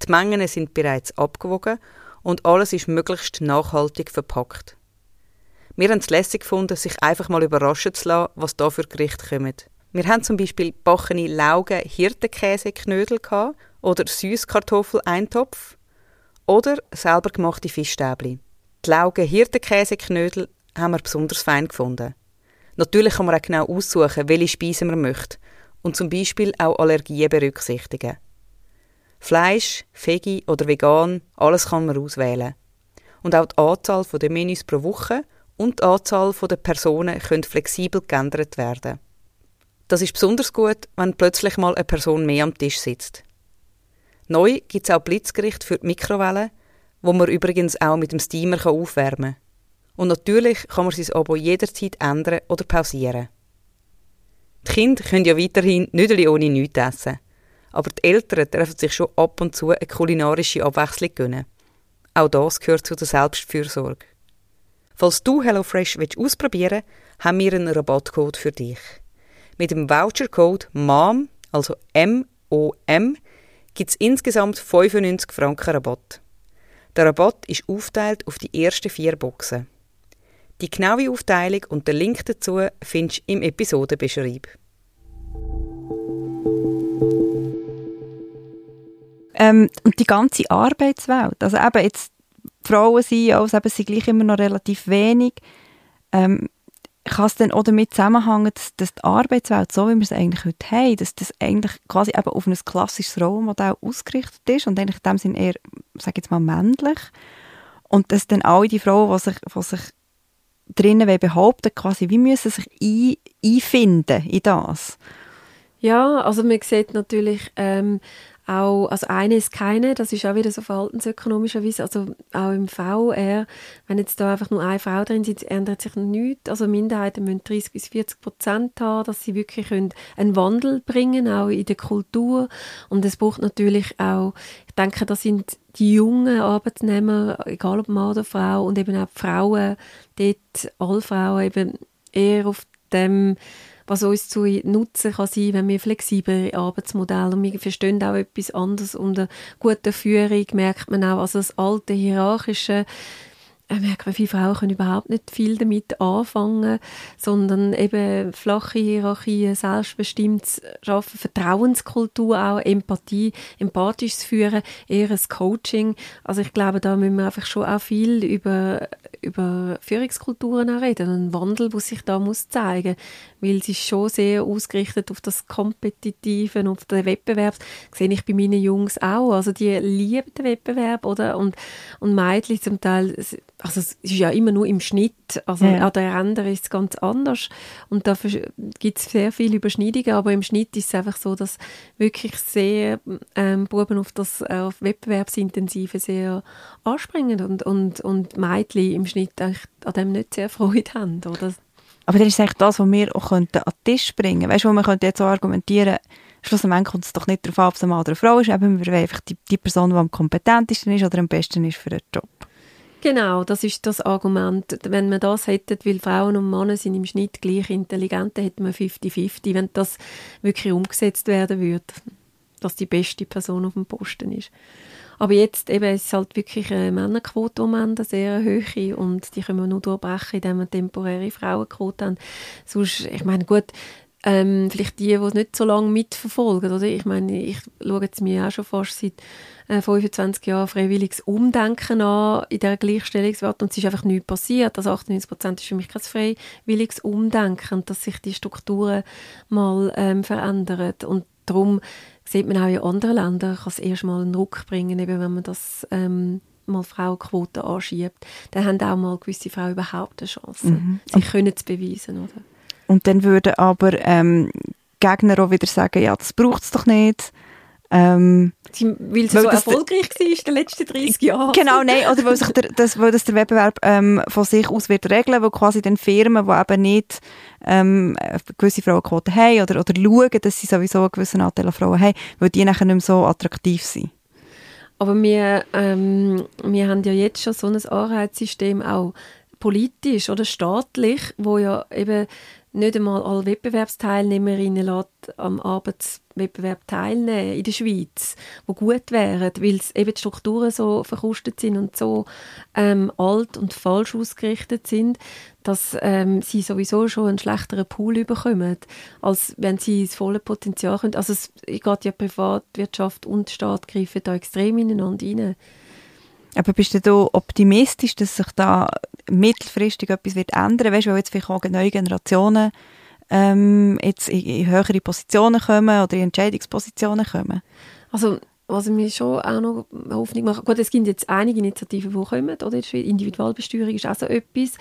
die Mengen sind bereits abgewogen und alles ist möglichst nachhaltig verpackt. Wir haben es lässig gefunden, sich einfach mal überraschen zu lassen, was da für Gerichte kommen. Wir haben zum Beispiel backene Laugen Hirtenkäseknödel oder Süßkartoffel-Eintopf oder selber gemachte Fischstäbli. Die Laugen Hirtenkäseknödel haben wir besonders fein gefunden. Natürlich kann man auch genau aussuchen, welche Speisen man möchte und zum Beispiel auch Allergien berücksichtigen. Fleisch, Veggie oder vegan, alles kann man auswählen. Und auch die Anzahl der Menüs pro Woche und die Anzahl der Personen können flexibel geändert werden. Das ist besonders gut, wenn plötzlich mal eine Person mehr am Tisch sitzt. Neu gibt es auch Blitzgericht für die Mikrowelle, wo man übrigens auch mit dem Steamer aufwärmen kann. Und natürlich kann man sein Abo jederzeit ändern oder pausieren. Die Kinder können ja weiterhin nicht ohne nichts essen aber die Eltern dürfen sich schon ab und zu eine kulinarische Abwechslung gönnen. Auch das gehört zu der Selbstfürsorge. Falls du HelloFresh ausprobieren willst, haben wir einen Rabattcode für dich. Mit dem Vouchercode MOM, also M-O-M, gibt es insgesamt 95 Franken Rabatt. Der Rabatt ist aufteilt auf die ersten vier Boxen. Die genaue Aufteilung und den Link dazu findest du im Episodenbeschreib. Ähm, und die ganze Arbeitswelt, also eben jetzt Frauen sind, also eben sind gleich immer noch relativ wenig. Ähm, kann es dann auch damit zusammenhängen, dass, dass die Arbeitswelt, so wie wir es eigentlich heute haben, dass das eigentlich quasi eben auf ein klassisches Rollenmodell ausgerichtet ist und eigentlich in dem Sinne eher, sage jetzt mal, männlich. Und dass dann alle die Frauen, die sich, die sich drinnen behaupten quasi, wie müssen sich ein, einfinden in das? Ja, also man sieht natürlich ähm, auch, also eine ist keine, das ist auch wieder so verhaltensökonomischerweise, also auch im VR, wenn jetzt da einfach nur eine Frau drin ist, ändert sich nichts. Also Minderheiten müssen 30 bis 40 Prozent haben, dass sie wirklich können einen Wandel bringen, auch in der Kultur. Und es braucht natürlich auch, ich denke, das sind die jungen Arbeitnehmer, egal ob Mann oder Frau, und eben auch die Frauen, dort alle Frauen eben eher auf dem was uns zu nutzen kann sein, wenn wir flexible Arbeitsmodelle und wir verstehen auch etwas anderes. Unter guter Führung merkt man auch, also das alte hierarchische ich merke, viele Frauen können überhaupt nicht viel damit anfangen, sondern eben flache Hierarchien, selbstbestimmtes Schaffen, Vertrauenskultur auch, Empathie, empathisches Führen, eher ein Coaching. Also ich glaube, da müssen wir einfach schon auch viel über, über Führungskulturen reden, einen Wandel, der sich da muss zeigen weil es ist schon sehr ausgerichtet auf das Kompetitive, auf den Wettbewerb. Das sehe ich bei meinen Jungs auch. Also die lieben den Wettbewerb, oder? Und, und Mädchen zum Teil, also es ist ja immer nur im Schnitt, also ja. an der Ränder ist es ganz anders. Und da gibt es sehr viele Überschneidungen, aber im Schnitt ist es einfach so, dass wirklich sehr ähm, Buben auf das auf Wettbewerbsintensive sehr anspringen und, und, und Mädchen im Schnitt eigentlich an dem nicht sehr Freude haben, oder? Aber das ist eigentlich das, was wir auch an den Tisch bringen könnten. Weißt du, man könnte jetzt so argumentieren, schlussendlich kommt es doch nicht darauf an, ob es ein Mann oder eine Frau ist, eben wir wollen einfach die, die Person, die am kompetentesten ist oder am besten ist für den Job. Genau, das ist das Argument. Wenn man das hätte, weil Frauen und Männer sind im Schnitt gleich intelligent, dann hätte man 50-50, wenn das wirklich umgesetzt werden würde, dass die beste Person auf dem Posten ist. Aber jetzt eben, es ist halt wirklich eine Männerquote um eine sehr hohe und die können wir nur durchbrechen, indem wir temporäre Frauenquote haben. Sonst, ich meine, gut, ähm, vielleicht die, die es nicht so lange mitverfolgen, oder? Ich meine, ich schaue jetzt mir auch schon fast seit äh, 25 Jahren freiwilliges Umdenken an in der Gleichstellungswert und es ist einfach nichts passiert. Also 98 Prozent ist für mich kein freiwilliges Umdenken, dass sich die Strukturen mal ähm, verändern und darum sieht man auch in anderen Ländern, kann es erst mal einen Ruck bringen, eben wenn man das ähm, mal Frauenquote anschiebt. Dann haben auch mal gewisse Frauen überhaupt eine Chance, mhm. sich können zu beweisen. Oder? Und dann würden aber ähm, Gegner auch wieder sagen, ja, das braucht es doch nicht. Ähm, weil sie weil so erfolgreich war in den letzten 30 Jahren. Genau, nein, oder weil, sich der, das, weil das der Wettbewerb ähm, von sich aus wird regeln, weil quasi den Firmen, die eben nicht ähm, gewisse Frauenquoten haben oder, oder schauen, dass sie sowieso einen gewissen Anteil an Frauen haben, weil die nachher nicht mehr so attraktiv sind. Aber wir, ähm, wir haben ja jetzt schon so ein Anreizsystem auch politisch oder staatlich, wo ja eben nicht einmal alle Wettbewerbsteilnehmerinnen lässt am Arbeitswettbewerb teilnehmen in der Schweiz, wo gut wären, weil eben die Strukturen so verkrustet sind und so ähm, alt und falsch ausgerichtet sind, dass ähm, sie sowieso schon einen schlechteren Pool bekommen, als wenn sie das volle Potenzial können. Also es geht ja Privatwirtschaft und Staat greifen da extrem ineinander rein. Aber bist du optimistisch, dass sich da mittelfristig etwas wird ändern? Weißt du, weil jetzt vielleicht auch neue Generationen ähm, jetzt in, in höhere Positionen kommen oder in Entscheidungspositionen kommen? Also was mir schon auch noch Hoffnung macht, gut, es gibt jetzt einige Initiativen, die kommen, oder? Individualbesteuerung ist auch so etwas.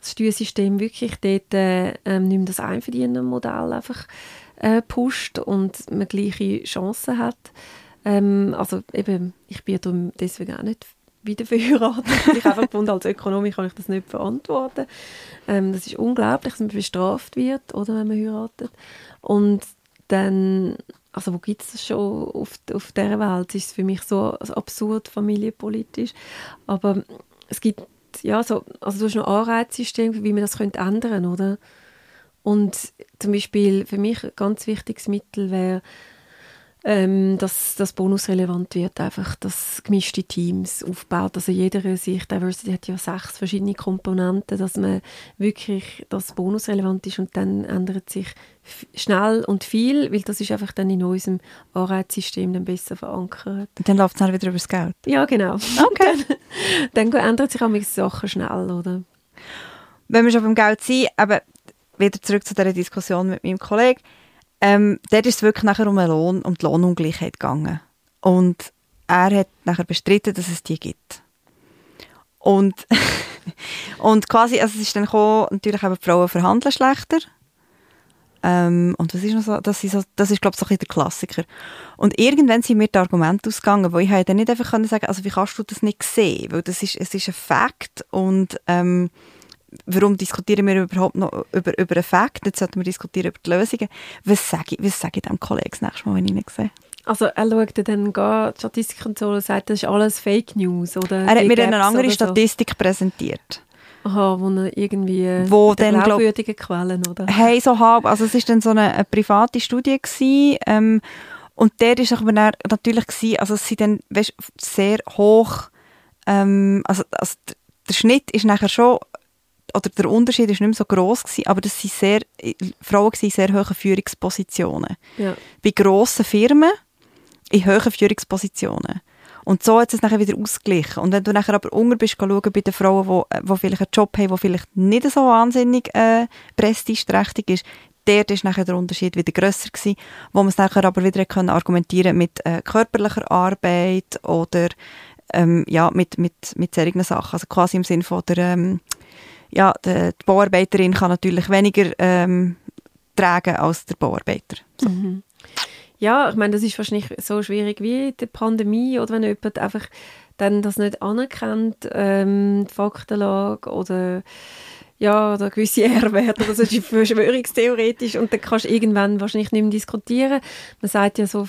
Das Steuersystem wirklich dort äh, ähm, nicht mehr das Einverdienermodell einfach äh, pusht und man gleiche Chancen hat. Ähm, also eben, ich bin deswegen auch nicht wieder verheiratet. ich einfach gefunden, als Ökonomie kann ich das nicht verantworten. Ähm, das ist unglaublich, dass man bestraft wird, oder, wenn man heiratet. Und dann, also wo gibt es das schon auf, auf dieser Welt? Das ist für mich so absurd familienpolitisch. Aber es gibt, ja, so, also du hast noch Anreizsystem, wie man das könnte ändern, oder? Und zum Beispiel für mich ein ganz wichtiges Mittel wäre, ähm, dass das bonusrelevant wird, einfach, dass gemischte Teams aufbaut. Also jeder Sicht, Diversity hat ja sechs verschiedene Komponenten, dass man wirklich das bonusrelevant ist und dann ändert sich schnell und viel, weil das ist einfach dann in unserem Anreizsystem dann besser verankert. Und dann läuft es dann wieder über das Geld? Ja, genau. Okay. dann, dann ändert sich auch Sachen schnell, oder? Wenn wir schon beim Geld sind, aber wieder zurück zu dieser Diskussion mit meinem Kollegen. Ähm, dort ist es wirklich nachher um, einen Lohn, um die Lohnungleichheit gegangen. Und er hat nachher bestritten, dass es die gibt. Und, und quasi, also es ist dann gekommen, natürlich haben Frauen verhandeln schlechter. Ähm, und was ist noch so? Das ist, so, das ist glaube ich, so der Klassiker. Und irgendwann sind mir die Argumente ausgegangen, wo ich dann nicht einfach sagen konnte, also wie kannst du das nicht sehen? Weil das ist, es ist ein Fakt und ähm, warum diskutieren wir überhaupt noch über, über einen Fakt? Jetzt sollten wir diskutieren über die Lösungen. Was sage ich, was sage ich dem Kollegen das nächste Mal, wenn ich ihn sehe? Also er schaut dann gar die Statistiken so und sagt, das ist alles Fake News, oder? Er hat mir dann eine andere Statistik so. präsentiert. Aha, wo er irgendwie wo dann, glaubwürdige Quellen, oder? Hey, so halb. Also es war dann so eine, eine private Studie gewesen, ähm, und der ist aber natürlich gewesen, also es sind dann weißt, sehr hoch, ähm, also, also der Schnitt ist nachher schon oder der Unterschied ist nicht mehr so groß gewesen, aber das sind sehr Frauen in sehr hohen Führungspositionen. Ja. Bei grossen Firmen in hohen Führungspositionen. Und so hat es nachher wieder ausgeglichen. Und wenn du nachher aber unter bist, schauen bei den Frauen, die, die vielleicht einen Job haben, der vielleicht nicht so wahnsinnig äh, prestigeträchtig ist, dort ist nachher der Unterschied wieder grösser gewesen, wo man es nachher aber wieder können argumentieren mit äh, körperlicher Arbeit oder ähm, ja, mit, mit, mit solchen Sachen. Also quasi im Sinne von der, ähm, ja, die, die Bauarbeiterin kann natürlich weniger ähm, tragen als der Bauarbeiter. So. Mhm. Ja, ich meine, das ist wahrscheinlich so schwierig wie die Pandemie oder wenn jemand einfach dann das nicht anerkennt, ähm, die Faktenlage oder ja, oder gewisse R-Werte das ist verschwörungstheoretisch und dann kannst du irgendwann wahrscheinlich nicht mehr diskutieren. Man sagt ja so,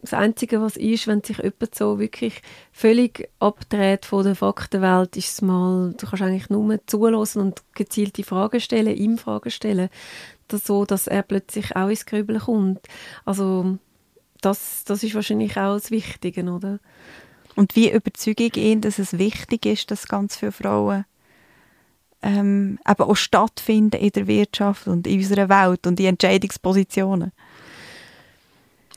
das Einzige, was ist, wenn sich jemand so wirklich völlig abdreht von der Faktenwelt, ist es mal, du kannst eigentlich nur zulassen und gezielte Fragen stellen, ihm Fragen stellen, das so, dass er plötzlich auch ins Grübeln kommt. Also das, das ist wahrscheinlich auch das Wichtige, oder? Und wie überzeuge ich ihn, dass es wichtig ist, dass ganz viele Frauen ähm, eben auch stattfinden in der Wirtschaft und in unserer Welt und in Entscheidungspositionen?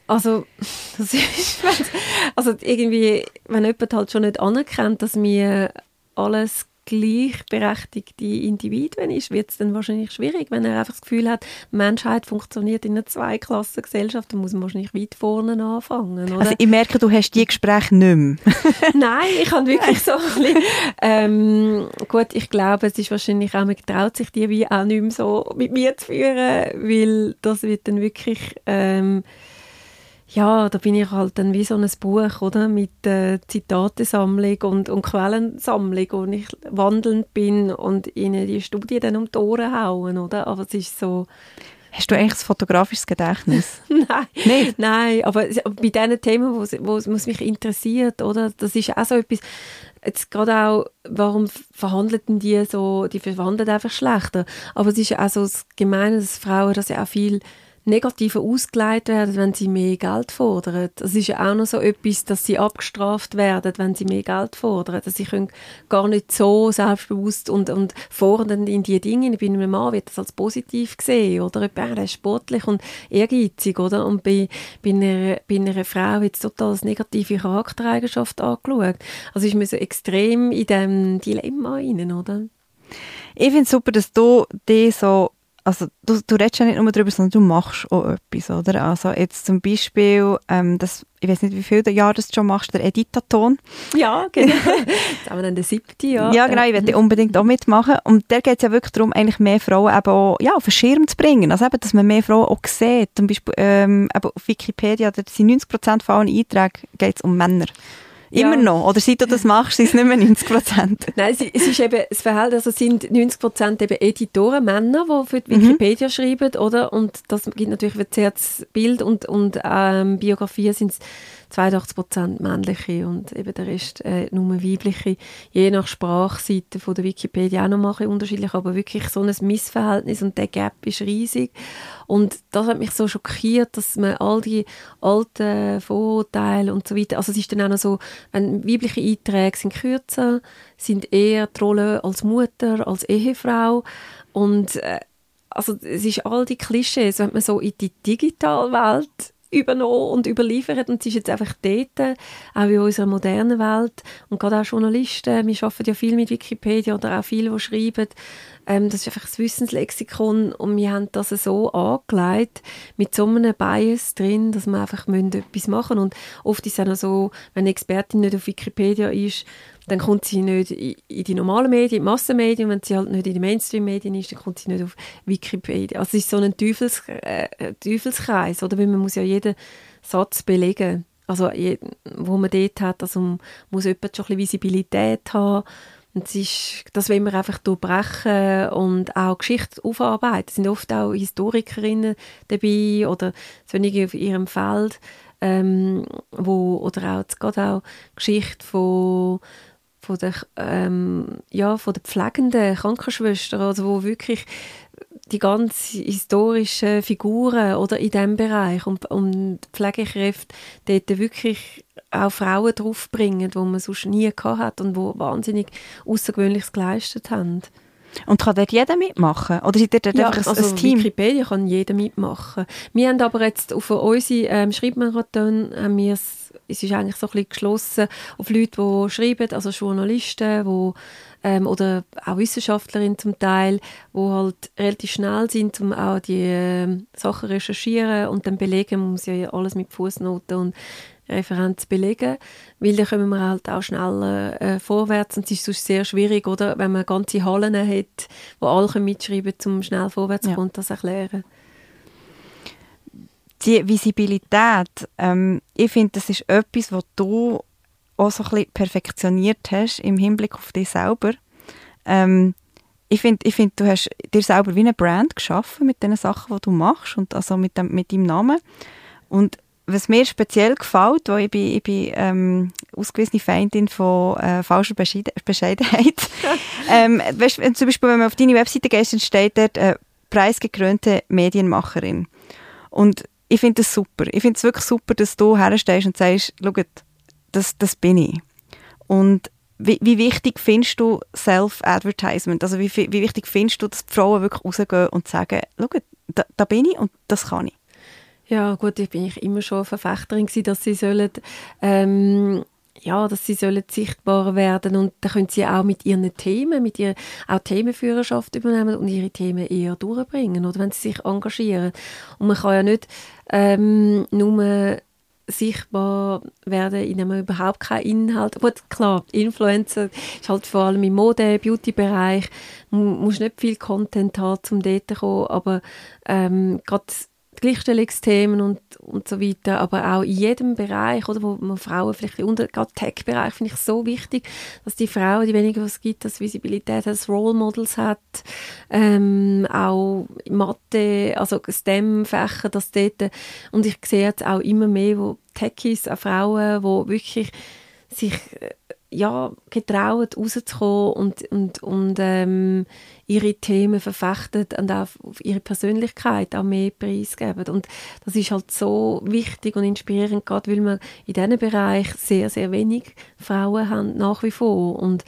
Also, das ist, also irgendwie, wenn jemand halt schon nicht anerkennt, dass wir alles gleichberechtigte Individuen ist, wird es dann wahrscheinlich schwierig, wenn er einfach das Gefühl hat, Menschheit funktioniert in einer Zweiklassengesellschaft, dann muss man wahrscheinlich weit vorne anfangen. Oder? Also ich merke, du hast die Gespräche nicht mehr. Nein, ich habe wirklich so ein bisschen, ähm, gut, ich glaube, es ist wahrscheinlich auch, man traut sich die wie auch nicht mehr so mit mir zu führen, weil das wird dann wirklich ähm, ja, da bin ich halt dann wie so ein Buch, oder? Mit äh, Zitatesammlung und, und Quellensammlung, wo ich wandelnd bin und ihnen die Studie dann um die Ohren hauen, oder? Aber es ist so... Hast du eigentlich ein fotografisches Gedächtnis? Nein, Nicht? nein, aber bei diesen Themen, wo, wo es mich interessiert, oder? Das ist auch so etwas, jetzt gerade auch, warum verhandelten die so, die verhandeln einfach schlechter, aber es ist auch so das Gemeine, dass Frauen, dass ja auch viel negativer ausgelegt werden, wenn sie mehr Geld fordern. Das ist ja auch noch so etwas, dass sie abgestraft werden, wenn sie mehr Geld fordern. Dass sie können gar nicht so selbstbewusst und, und fordernd in die Dinge. Bei einem Mann wird das als positiv gesehen, oder? Er ist sportlich und ehrgeizig, oder? Und bei, bei, einer, bei einer Frau wird es total als negative Charaktereigenschaft angeschaut. Also ist man so extrem in diesem Dilemma rein, oder? Ich finde es super, dass du dich so also du, du redest ja nicht nur darüber, sondern du machst auch etwas, oder? Also jetzt zum Beispiel, ähm, das, ich weiß nicht, wie viele Jahre du schon machst, der Editaton. Ja, genau. Jetzt haben wir dann den siebten, ja. Ja, genau, ich werde unbedingt auch mitmachen. Und da geht es ja wirklich darum, eigentlich mehr Frauen eben auch, ja, auf den Schirm zu bringen. Also eben, dass man mehr Frauen auch sieht. Zum Beispiel ähm, eben auf Wikipedia, da sind 90% von allen Einträgen geht um Männer. Immer ja. noch? Oder seit du das machst, sind es nicht mehr 90 Prozent? Nein, es, ist eben das Verhältnis, also es sind 90 Prozent eben Editoren, Männer, die für die mhm. Wikipedia mhm. schreiben, oder? Und das gibt natürlich ein das Bild und, und ähm, Biografien sind 82 Prozent männliche und eben der Rest äh, nur weibliche. Je nach Sprachseite von der Wikipedia auch noch mal unterschiedlich, aber wirklich so ein Missverhältnis und der Gap ist riesig. Und das hat mich so schockiert, dass man all die alten Vorurteile und so weiter, also es ist dann auch noch so, wenn weibliche Einträge sind kürzer, sind eher die Rolle als Mutter, als Ehefrau und äh, also es ist all die Klischees, wenn man so in die Digitalwelt übernommen und überliefert. Und sie ist jetzt einfach dort, auch in unserer modernen Welt. Und gerade auch Journalisten, wir arbeiten ja viel mit Wikipedia oder auch viele, die schreiben, Ähm, das ist einfach das Wissenslexikon. Und wir haben das so angelegt, mit so einem Bias drin, dass wir einfach etwas machen. Müssen. Und oft ist es auch so, wenn eine Expertin nicht auf Wikipedia ist, dann kommt sie nicht in die normalen Medien, in die Massenmedien. Wenn sie halt nicht in den Mainstream-Medien ist, dann kommt sie nicht auf Wikipedia. Also es ist so ein Teufels, äh, Teufelskreis, oder? Weil man muss ja jeden Satz belegen. Also je, wo man dort hat, also muss jemand schon ein bisschen Visibilität haben. Und das, ist, das wollen wir einfach durchbrechen und auch Geschichte aufarbeiten. Es sind oft auch Historikerinnen dabei oder so auf ihrem Feld, ähm, wo, oder auch, gerade auch Geschichte von von der, ähm, ja, von der pflegenden Krankenschwester, also wo wirklich die ganz historischen Figuren oder in diesem Bereich und, und Pflegekräfte dort wirklich auch Frauen draufbringen, die man sonst nie gehabt hat und die wahnsinnig Außergewöhnliches geleistet haben. Und kann dort jeder mitmachen? Oder seid ihr dort ja, einfach also ein Team? Wikipedia kann jeder mitmachen. Wir haben aber jetzt auf unsere ähm, Schreibmarathon haben wir es, es ist eigentlich so ein bisschen geschlossen auf Leute, die schreiben, also Journalisten, die ähm, oder auch Wissenschaftlerinnen zum Teil, die halt relativ schnell sind, um auch die äh, Sachen recherchieren und dann belegen. Man muss ja alles mit Fußnoten und Referenz belegen, weil dann kommen wir halt auch schneller äh, vorwärts und es ist sonst sehr schwierig, oder, wenn man ganze Hallen hat, wo alle mitschreiben können, um schnell vorwärts zu ja. das erklären. Die Visibilität, ähm, ich finde, das ist etwas, was du auch so ein bisschen perfektioniert hast im Hinblick auf dich selber. Ähm, ich finde, ich find, du hast dir selber wie eine Brand geschaffen mit den Sachen, die du machst und also mit, dem, mit deinem Namen. Und was mir speziell gefällt, weil ich bin, ich bin ähm, ausgewiesene Feindin von äh, falscher Bescheidenheit. ähm, weißt, zum Beispiel, wenn man auf deine Webseite geht, dann steht dort äh, preisgekrönte Medienmacherin. Und ich finde das super. Ich finde es wirklich super, dass du herstehst und sagst, schau, das, das bin ich. Und wie, wie wichtig findest du Self-Advertisement? Also wie, wie wichtig findest du, dass die Frauen wirklich rausgehen und sagen, schau, da, da bin ich und das kann ich? Ja, gut, ich bin ich immer schon Verfechterin gewesen, dass sie sollen, ähm, ja, dass sie sollen sichtbar werden und dann können sie auch mit ihren Themen, mit ihrer auch Themenführerschaft übernehmen und ihre Themen eher durchbringen, oder wenn sie sich engagieren. Und man kann ja nicht ähm, nur sichtbar werden, indem man überhaupt keinen Inhalt. Gut, klar, Influencer ist halt vor allem im Mode-, Beauty-Bereich. Muss nicht viel Content haben, um dort zu kommen, aber ähm, gerade Gleichstellungsthemen und, und so weiter, aber auch in jedem Bereich, oder, wo man Frauen vielleicht unter, gerade Tech-Bereich finde ich so wichtig, dass die Frauen, die weniger was gibt, dass Visibilität, dass Role Models hat, ähm, auch Mathe, also STEM-Fächer, dass dort, und ich sehe jetzt auch immer mehr, wo Techies, auch Frauen, wo wirklich sich ja, getraut, rauszukommen und, und, und ähm, ihre Themen verfechten und auch ihre Persönlichkeit auch mehr preisgeben. Und das ist halt so wichtig und inspirierend, gerade weil wir in diesem Bereich sehr, sehr wenig Frauen haben, nach wie vor. Und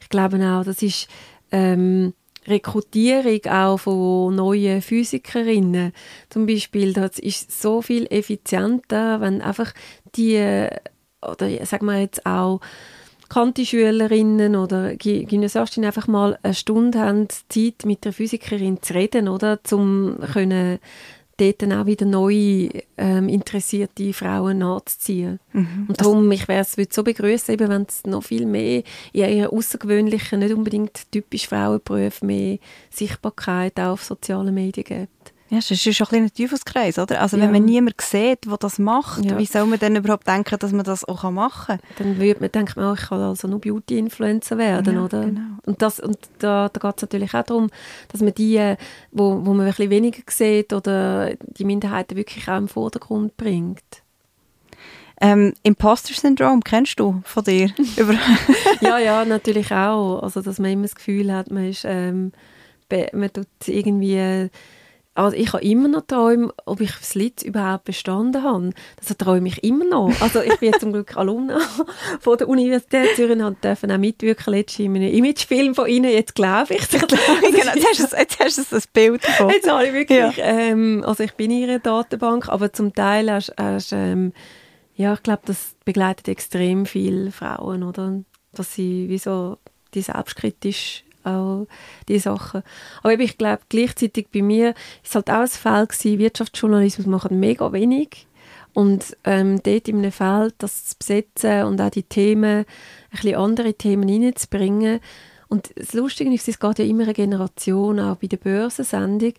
ich glaube auch, das ist ähm, Rekrutierung auch von neuen Physikerinnen zum Beispiel, das ist so viel effizienter, wenn einfach die, oder sagen wir jetzt auch, Kanti-Schülerinnen oder Gymnasiastinnen einfach mal eine Stunde haben Zeit, mit der Physikerin zu reden, oder? Um können dort dann auch wieder neue ähm, interessierte Frauen nachzuziehen. Mhm. Und darum, ich wäre es so begrüßen, wenn es noch viel mehr in ihren außergewöhnlichen, nicht unbedingt typisch Frauenberufen mehr Sichtbarkeit auch auf sozialen Medien gibt. Ja, das ist schon ein, ein Teufelskreis, oder? Also ja. wenn man niemand sieht, der das macht, ja. wie soll man dann überhaupt denken, dass man das auch machen kann? Dann würde man denken, oh, ich kann also nur Beauty-Influencer werden, ja, oder? Genau. Und, das, und da, da geht es natürlich auch darum, dass man die, wo, wo man ein bisschen weniger sieht oder die Minderheiten wirklich auch im Vordergrund bringt. Ähm, Imposter-Syndrom kennst du von dir? ja, ja, natürlich auch. Also, dass man immer das Gefühl hat, man ist, ähm, man tut irgendwie also ich habe immer noch Träume, ob ich das Lied überhaupt bestanden habe. Das träume ich immer noch. Also ich bin zum Glück Alumna von der Universität Zürich und dürfen auch mitwirken letztens in einem Imagefilm von Ihnen. Jetzt glaube ich. genau, jetzt, hast du, jetzt hast du das Bild davon. Jetzt habe ich wirklich, ja. ähm, also ich bin in Ihrer Datenbank, aber zum Teil hast, hast ähm, ja, ich glaube, das begleitet extrem viele Frauen, oder? Dass sie wie so die selbstkritisch auch die Sachen. Aber ich glaube, gleichzeitig bei mir ist halt auch ein Fall gewesen, Wirtschaftsjournalismus macht mega wenig. Und ähm, dort in einem Feld das zu besetzen und auch die Themen, ein bisschen andere Themen reinzubringen. Und das Lustige ist, es geht ja immer eine Generation, auch bei der Börsensendung,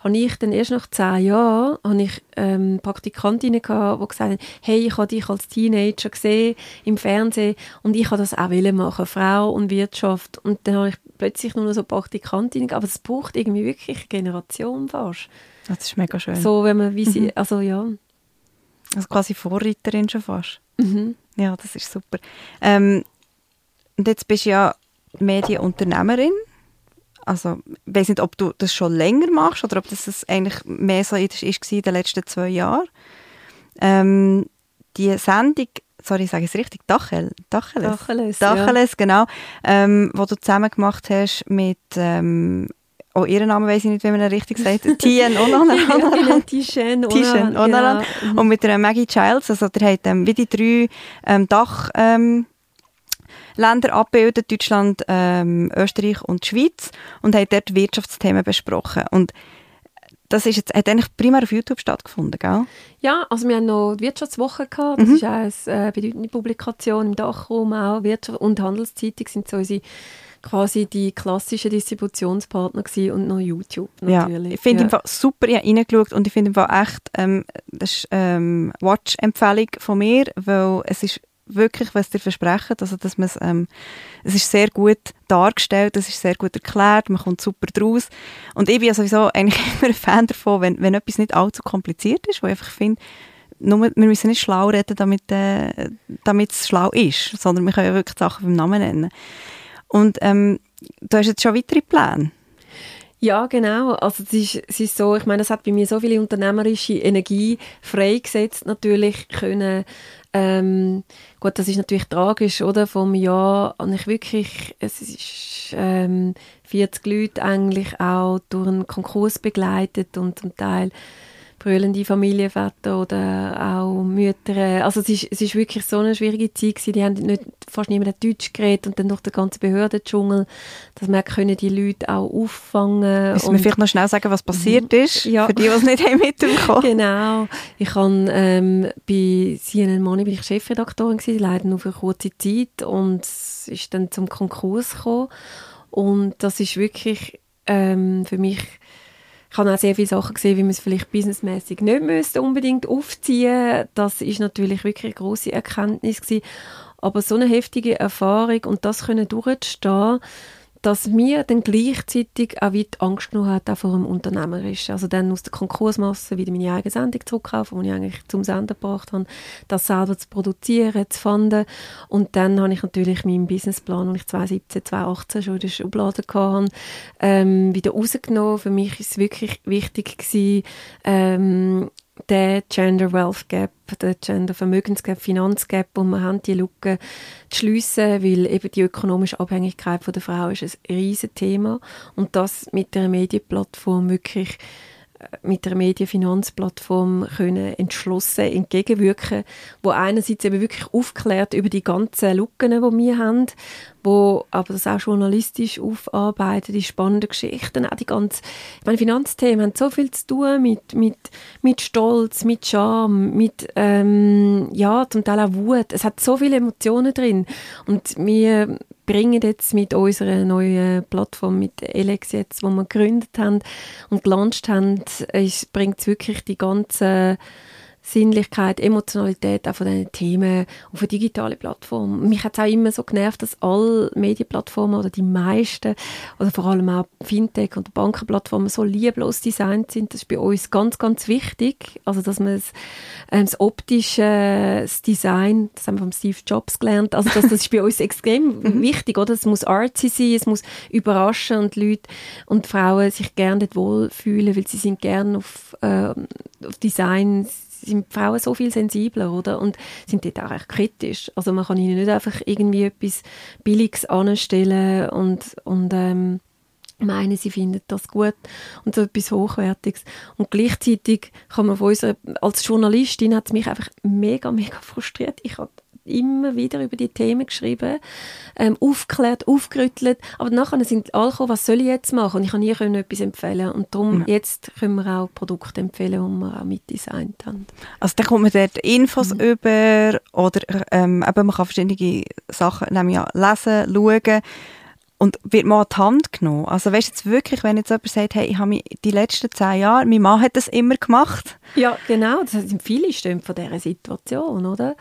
habe ich dann erst nach zehn Jahren habe ich, ähm, Praktikantinnen gehabt, die gesagt haben, hey, ich habe dich als Teenager gesehen im Fernsehen und ich habe das auch machen, Frau und Wirtschaft. Und dann habe ich plötzlich nur noch so Praktikantinnen, aber es braucht irgendwie wirklich eine Generation fast. Das ist mega schön. So, wenn man wie sie, mhm. also ja. Also quasi Vorreiterin schon fast. Mhm. Ja, das ist super. Ähm, und jetzt bist du ja Medienunternehmerin also ich weiß nicht, ob du das schon länger machst oder ob das eigentlich mehr so ist, ist in den letzten zwei Jahren. Ähm, die Sendung, sorry, ich sage es richtig, Dachel, Dacheles, Dacheles, Dacheles ja. genau, ähm, wo du zusammen gemacht hast mit ähm, Oh, ihren Namen weiß ich nicht, wie man ihn richtig sagt. Tien Onaran. ja, Tishen Onaran. Genau. Und mit der Maggie Childs, also der hat ähm, wie die drei ähm, Dach... Ähm, Länder abbildet, Deutschland, ähm, Österreich und die Schweiz, und haben dort Wirtschaftsthemen besprochen. Und das ist jetzt, hat eigentlich primär auf YouTube stattgefunden, gell? Ja, also wir haben noch die Wirtschaftswoche gehabt, das mhm. ist auch eine äh, bedeutende Publikation im Dachraum auch, Wirtschaft und Handelszeitung sind so unsere quasi die klassischen Distributionspartner gewesen und noch YouTube natürlich. Ja, ich finde ja. super, ich habe reingeschaut und ich finde echt, ähm, das ist ähm, Watch-Empfehlung von mir, weil es ist wirklich, was dir versprechen. Also, dass man ähm, es ist sehr gut dargestellt, es ist sehr gut erklärt, man kommt super draus. Und ich bin ja sowieso eigentlich immer ein Fan davon, wenn, wenn etwas nicht allzu kompliziert ist, wo ich einfach finde, nur, wir müssen nicht schlau reden, damit, äh, es schlau ist, sondern wir können ja wirklich Sachen beim Namen nennen. Und ähm, du hast jetzt schon weitere Pläne. Ja, genau. Also es ist, es ist so, ich meine, es hat bei mir so viele unternehmerische Energie freigesetzt, natürlich können ähm, gut, das ist natürlich tragisch, oder? Vom Jahr habe ich wirklich, es ist ähm, 40 Leute eigentlich auch durch einen Konkurs begleitet und zum Teil brüllende Familienväter oder auch Mütter. Also es ist, es ist wirklich so eine schwierige Zeit gewesen. Die haben nicht, fast niemand Deutsch geredet und dann durch den ganzen Behördendschungel, dass man können die Leute auch auffangen. Müssen wir vielleicht noch schnell sagen, was passiert mhm. ist, ja. für die, die es nicht haben mitbekommen Genau. Ich habe ähm, bei CNN Money bin ich Chefredaktorin gewesen, leider nur für eine kurze Zeit und es ist dann zum Konkurs gekommen und das ist wirklich ähm, für mich ich habe auch sehr viele Sachen gesehen, wie man es vielleicht businessmäßig nicht müsste unbedingt aufziehen. Das ist natürlich wirklich eine große Erkenntnis gewesen. Aber so eine heftige Erfahrung und das können durchstehen, dass mir dann gleichzeitig auch weit Angst genommen hat, auch vor dem Unternehmerischen. Also dann aus der Konkursmasse wieder meine eigene Sendung zurückkaufen, die ich eigentlich zum Sender gebracht habe, das selber zu produzieren, zu fanden. Und dann habe ich natürlich meinen Businessplan, den ich 2017, 2018 schon in der Schublade hatte, ähm, wieder rausgenommen. Für mich ist es wirklich wichtig gewesen, ähm, der Gender Wealth Gap, der Gender Vermögensgap, Finanzgap, wo wir haben, die Lücke zu schliessen, weil eben die ökonomische Abhängigkeit von der Frau ist ein riesiges Thema. Und das mit der Medienplattform wirklich mit der Medienfinanzplattform können entschlossen entgegenwirken, wo einerseits eben wirklich aufklärt über die ganzen Lücken, die wir haben, wo aber das auch journalistisch aufarbeitet, die spannenden Geschichten, auch die ganzen, ich meine, Finanzthemen haben so viel zu tun mit, mit, mit Stolz, mit Scham, mit, ähm, ja, zum Teil auch Wut. Es hat so viele Emotionen drin und wir bringen jetzt mit unserer neuen Plattform, mit Elex jetzt, wo wir gegründet haben und gelauncht haben, bringt es wirklich die ganze Sinnlichkeit, Emotionalität auch von diesen Themen auf eine digitale Plattform. Mich hat es auch immer so genervt, dass alle Medienplattformen oder die meisten oder vor allem auch Fintech und Bankenplattformen so lieblos designt sind. Das ist bei uns ganz, ganz wichtig. Also, dass man das, ähm, das optische das Design, das haben wir von Steve Jobs gelernt, also das, das ist bei uns extrem mhm. wichtig, oder? Es muss artsy sein, es muss überraschen und Leute und Frauen sich gerne wohlfühlen, weil sie sind gerne auf, äh, auf Design sind Frauen so viel sensibler, oder? Und sind dort auch kritisch. Also man kann ihnen nicht einfach irgendwie etwas Billiges anstellen und, und ähm, meinen, sie finden das gut und so etwas Hochwertiges. Und gleichzeitig kann man von unserer, als Journalistin hat es mich einfach mega, mega frustriert. Ich habe immer wieder über die Themen geschrieben, ähm, aufgeklärt, aufgerüttelt, aber nachher sind alle gekommen, was soll ich jetzt machen? Und ich kann können etwas empfehlen und darum, ja. jetzt können wir auch Produkte empfehlen, die wir auch mitdesignt haben. Also dann kommt man dort Infos mhm. über oder ähm, eben, man kann verschiedene Sachen nämlich lesen, schauen und wird mal an die Hand genommen. Also weißt du jetzt wirklich, wenn jetzt jemand sagt, hey, ich habe mich die letzten zehn Jahre, mein Mann hat das immer gemacht. Ja, genau, das sind viele Stimmen von dieser Situation, oder?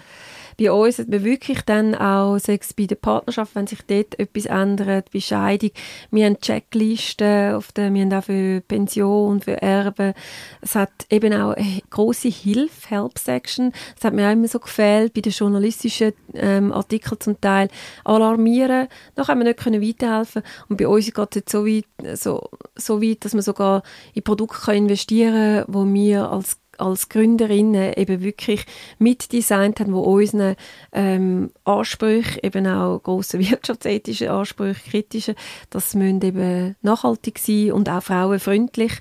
Bei uns hat man wirklich dann auch, sechs bei der Partnerschaft, wenn sich dort etwas ändert, bei Scheidung, wir haben Checklisten, auf der, wir haben auch für Pension, für Erben. Es hat eben auch eine grosse Hilfe, Help-Section. Das hat mir auch immer so gefällt, bei den journalistischen ähm, Artikeln zum Teil. Alarmieren, da haben wir nicht können weiterhelfen Und bei uns geht es jetzt so weit, so, so weit, dass man sogar in Produkte investieren kann, wo wir als als Gründerinnen eben wirklich mitdesignt haben, wo unseren ähm, Ansprüche, eben auch grosse wirtschaftsethische Ansprüche, kritische, das müssen eben nachhaltig sein und auch frauenfreundlich.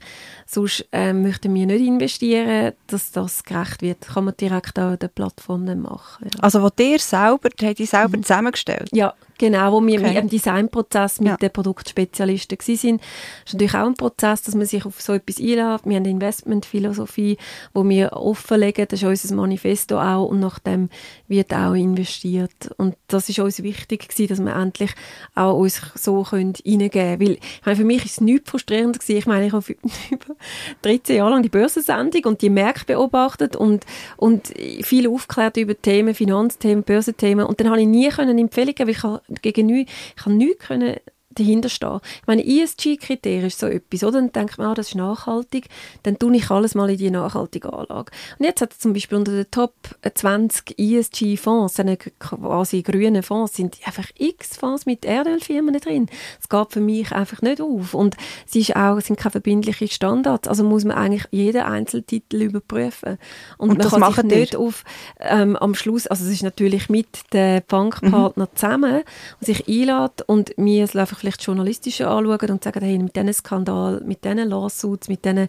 Sonst ähm, möchten wir nicht investieren, dass das gerecht wird. Kann man direkt auch an der Plattform machen. Ja. Also, wo dir selber, habt ihr selber mhm. zusammengestellt? Ja, Genau, wo wir okay. im Designprozess mit ja. den Produktspezialisten waren. Das ist natürlich auch ein Prozess, dass man sich auf so etwas einlädt. Wir haben eine Investmentphilosophie, wo wir offenlegen, das ist unser Manifesto auch und nachdem wird auch investiert. Und das ist uns wichtig gewesen, dass wir endlich auch uns so können reingeben können. Weil, ich meine, für mich ist es nichts frustrierend gewesen. Ich meine, ich habe über 13 Jahre lang die Börsensendung und die Märkte beobachtet und, und viel aufgeklärt über Themen, Finanzthemen, Börsenthemen und dann habe ich nie können Empfehlungen, weil ich gegen nichts, ich habe nichts können dahinter stehen. Ich meine, ESG-Kriterien ist so etwas, oder? Dann denkt man, ah, das ist nachhaltig, dann tue ich alles mal in die nachhaltige Anlage. Und jetzt hat zum Beispiel unter den Top 20 ESG-Fonds, quasi grünen Fonds, sind einfach x Fonds mit Erdölfirmen drin. Das geht für mich einfach nicht auf. Und es ist auch, es sind keine verbindlichen Standards, also muss man eigentlich jeden Einzeltitel überprüfen. Und, Und man kann sich nicht auf, ähm, am Schluss, also es ist natürlich mit den Bankpartnern mhm. zusammen, sich einlädt und mir es einfach vielleicht journalistisch anschauen und sagen, hey, mit diesen Skandal, mit diesen Lawsuits, mit diesen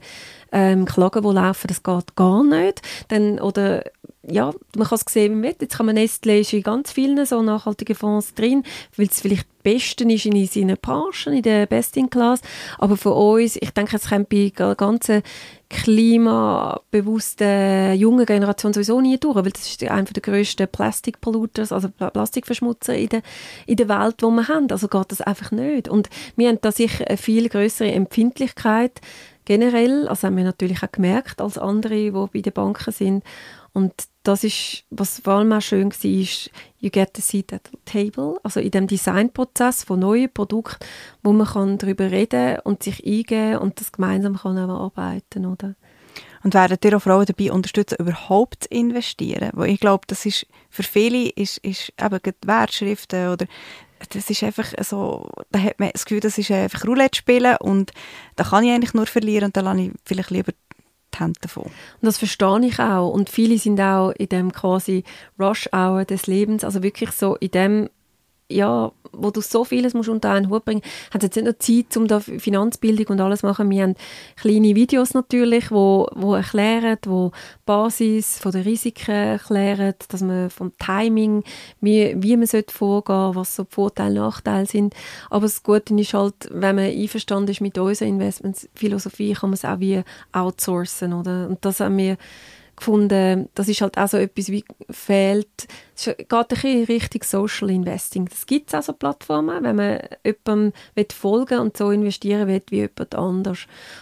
ähm, Klagen, die laufen, das geht gar nicht. Dann, oder ja, man kann es sehen, wie man Jetzt kann man Nestlé ist in ganz vielen so nachhaltigen Fonds drin, weil es vielleicht Besten ist in seinen Branchen, in der Best-in-Class. Aber für uns, ich denke, es kommt bei der ganzen klimabewussten jungen Generation sowieso nie durch, weil das ist einer der grössten Plastic Polluters, also Plastikverschmutzer in der, in der Welt, die wir haben. Also geht das einfach nicht. Und wir haben da sicher eine viel größere Empfindlichkeit generell, also haben wir natürlich auch gemerkt als andere, die bei den Banken sind. Und das ist, was vor allem auch schön war, ist, you get to seat at the table, also in dem Designprozess von neuen Produkten, wo man kann darüber reden und sich eingeben und das gemeinsam kann arbeiten, oder? Und werden ihr auch Frauen dabei unterstützen, überhaupt zu investieren? Weil ich glaube, das ist, für viele ist, ist eben die Wertschriften oder das ist einfach so, da hat man das Gefühl, das ist einfach Roulette spielen und da kann ich eigentlich nur verlieren und da lasse ich vielleicht lieber Hände davon. Und das verstehe ich auch. Und viele sind auch in dem quasi Rush-Hour des Lebens, also wirklich so in dem ja, wo du so vieles musst unter einen Hut bringen, haben jetzt nicht noch Zeit, um da Finanzbildung und alles zu machen. Wir haben kleine Videos natürlich, wo, wo erklären, wo Basis von den Risiken erklären, dass man vom Timing, wie, wie man sollte vorgehen, was so die Vorteile, Nachteile sind. Aber das Gute ist halt, wenn man einverstanden ist mit unserer Investmentphilosophie, kann man es auch wie outsourcen, oder? Und das haben wir gefunden, das ist halt auch so etwas, wie fehlt. Es geht ein bisschen Richtung Social Investing. Das gibt es auch so Plattformen, wenn man jemandem folgen und so investieren will wie jemand anders.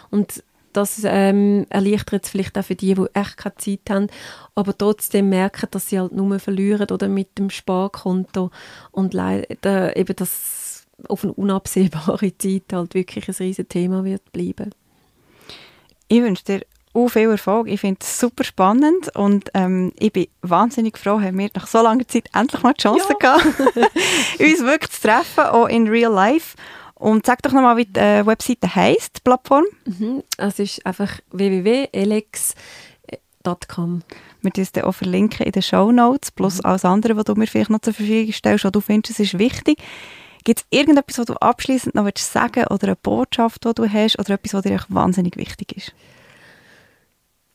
Und das ähm, erleichtert es vielleicht auch für die, die echt keine Zeit haben, aber trotzdem merken, dass sie halt nur verlieren oder mit dem Sparkonto und leider eben das auf eine unabsehbare Zeit halt wirklich ein riesiges Thema wird bleiben. Ich wünsche dir auch viel Erfolg. Ich finde es super spannend und ähm, ich bin wahnsinnig froh, haben wir nach so langer Zeit endlich mal die Chance ja. gehabt, uns wirklich zu treffen, auch in real life. Und sag doch nochmal, wie die äh, Webseite heisst, die Plattform. Mhm. Es ist einfach www.elex.com. Wir das dann auch verlinken in den Show Notes, plus mhm. alles andere, was du mir vielleicht noch zur Verfügung stellst, was du findest, es ist wichtig. Gibt es irgendetwas, was du abschließend noch willst sagen oder eine Botschaft, die du hast oder etwas, was dir wahnsinnig wichtig ist?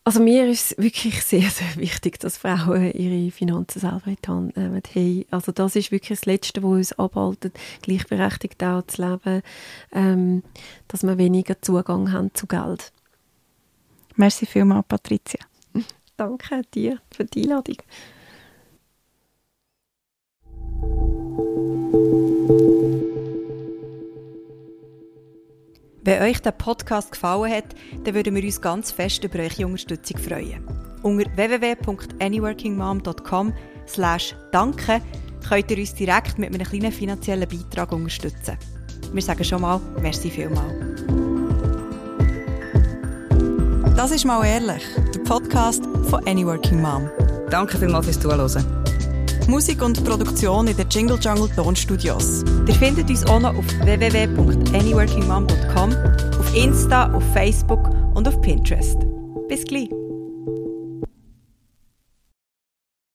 Also mir ist es wirklich sehr, sehr wichtig, dass Frauen ihre Finanzen selber in die Hand nehmen. Hey, also das ist wirklich das Letzte, was uns abhaltet, gleichberechtigt auch zu leben, ähm, dass wir weniger Zugang haben zu Geld. Merci vielmals, Patricia. Danke dir für die Einladung. Wenn euch der Podcast gefallen hat, dann würden wir uns ganz fest über eure Unterstützung freuen. Unter www.anyworkingmom.com slash danke könnt ihr uns direkt mit einem kleinen finanziellen Beitrag unterstützen. Wir sagen schon mal merci vielmal. Das ist «Mal ehrlich», der Podcast von Anyworking Mom. Danke vielmals fürs Zuhören. Musik und Produktion in den Jingle Jungle Tonstudios. Ihr findet uns auch noch auf www.anyworkingmom.com, auf Insta, auf Facebook und auf Pinterest. Bis gleich!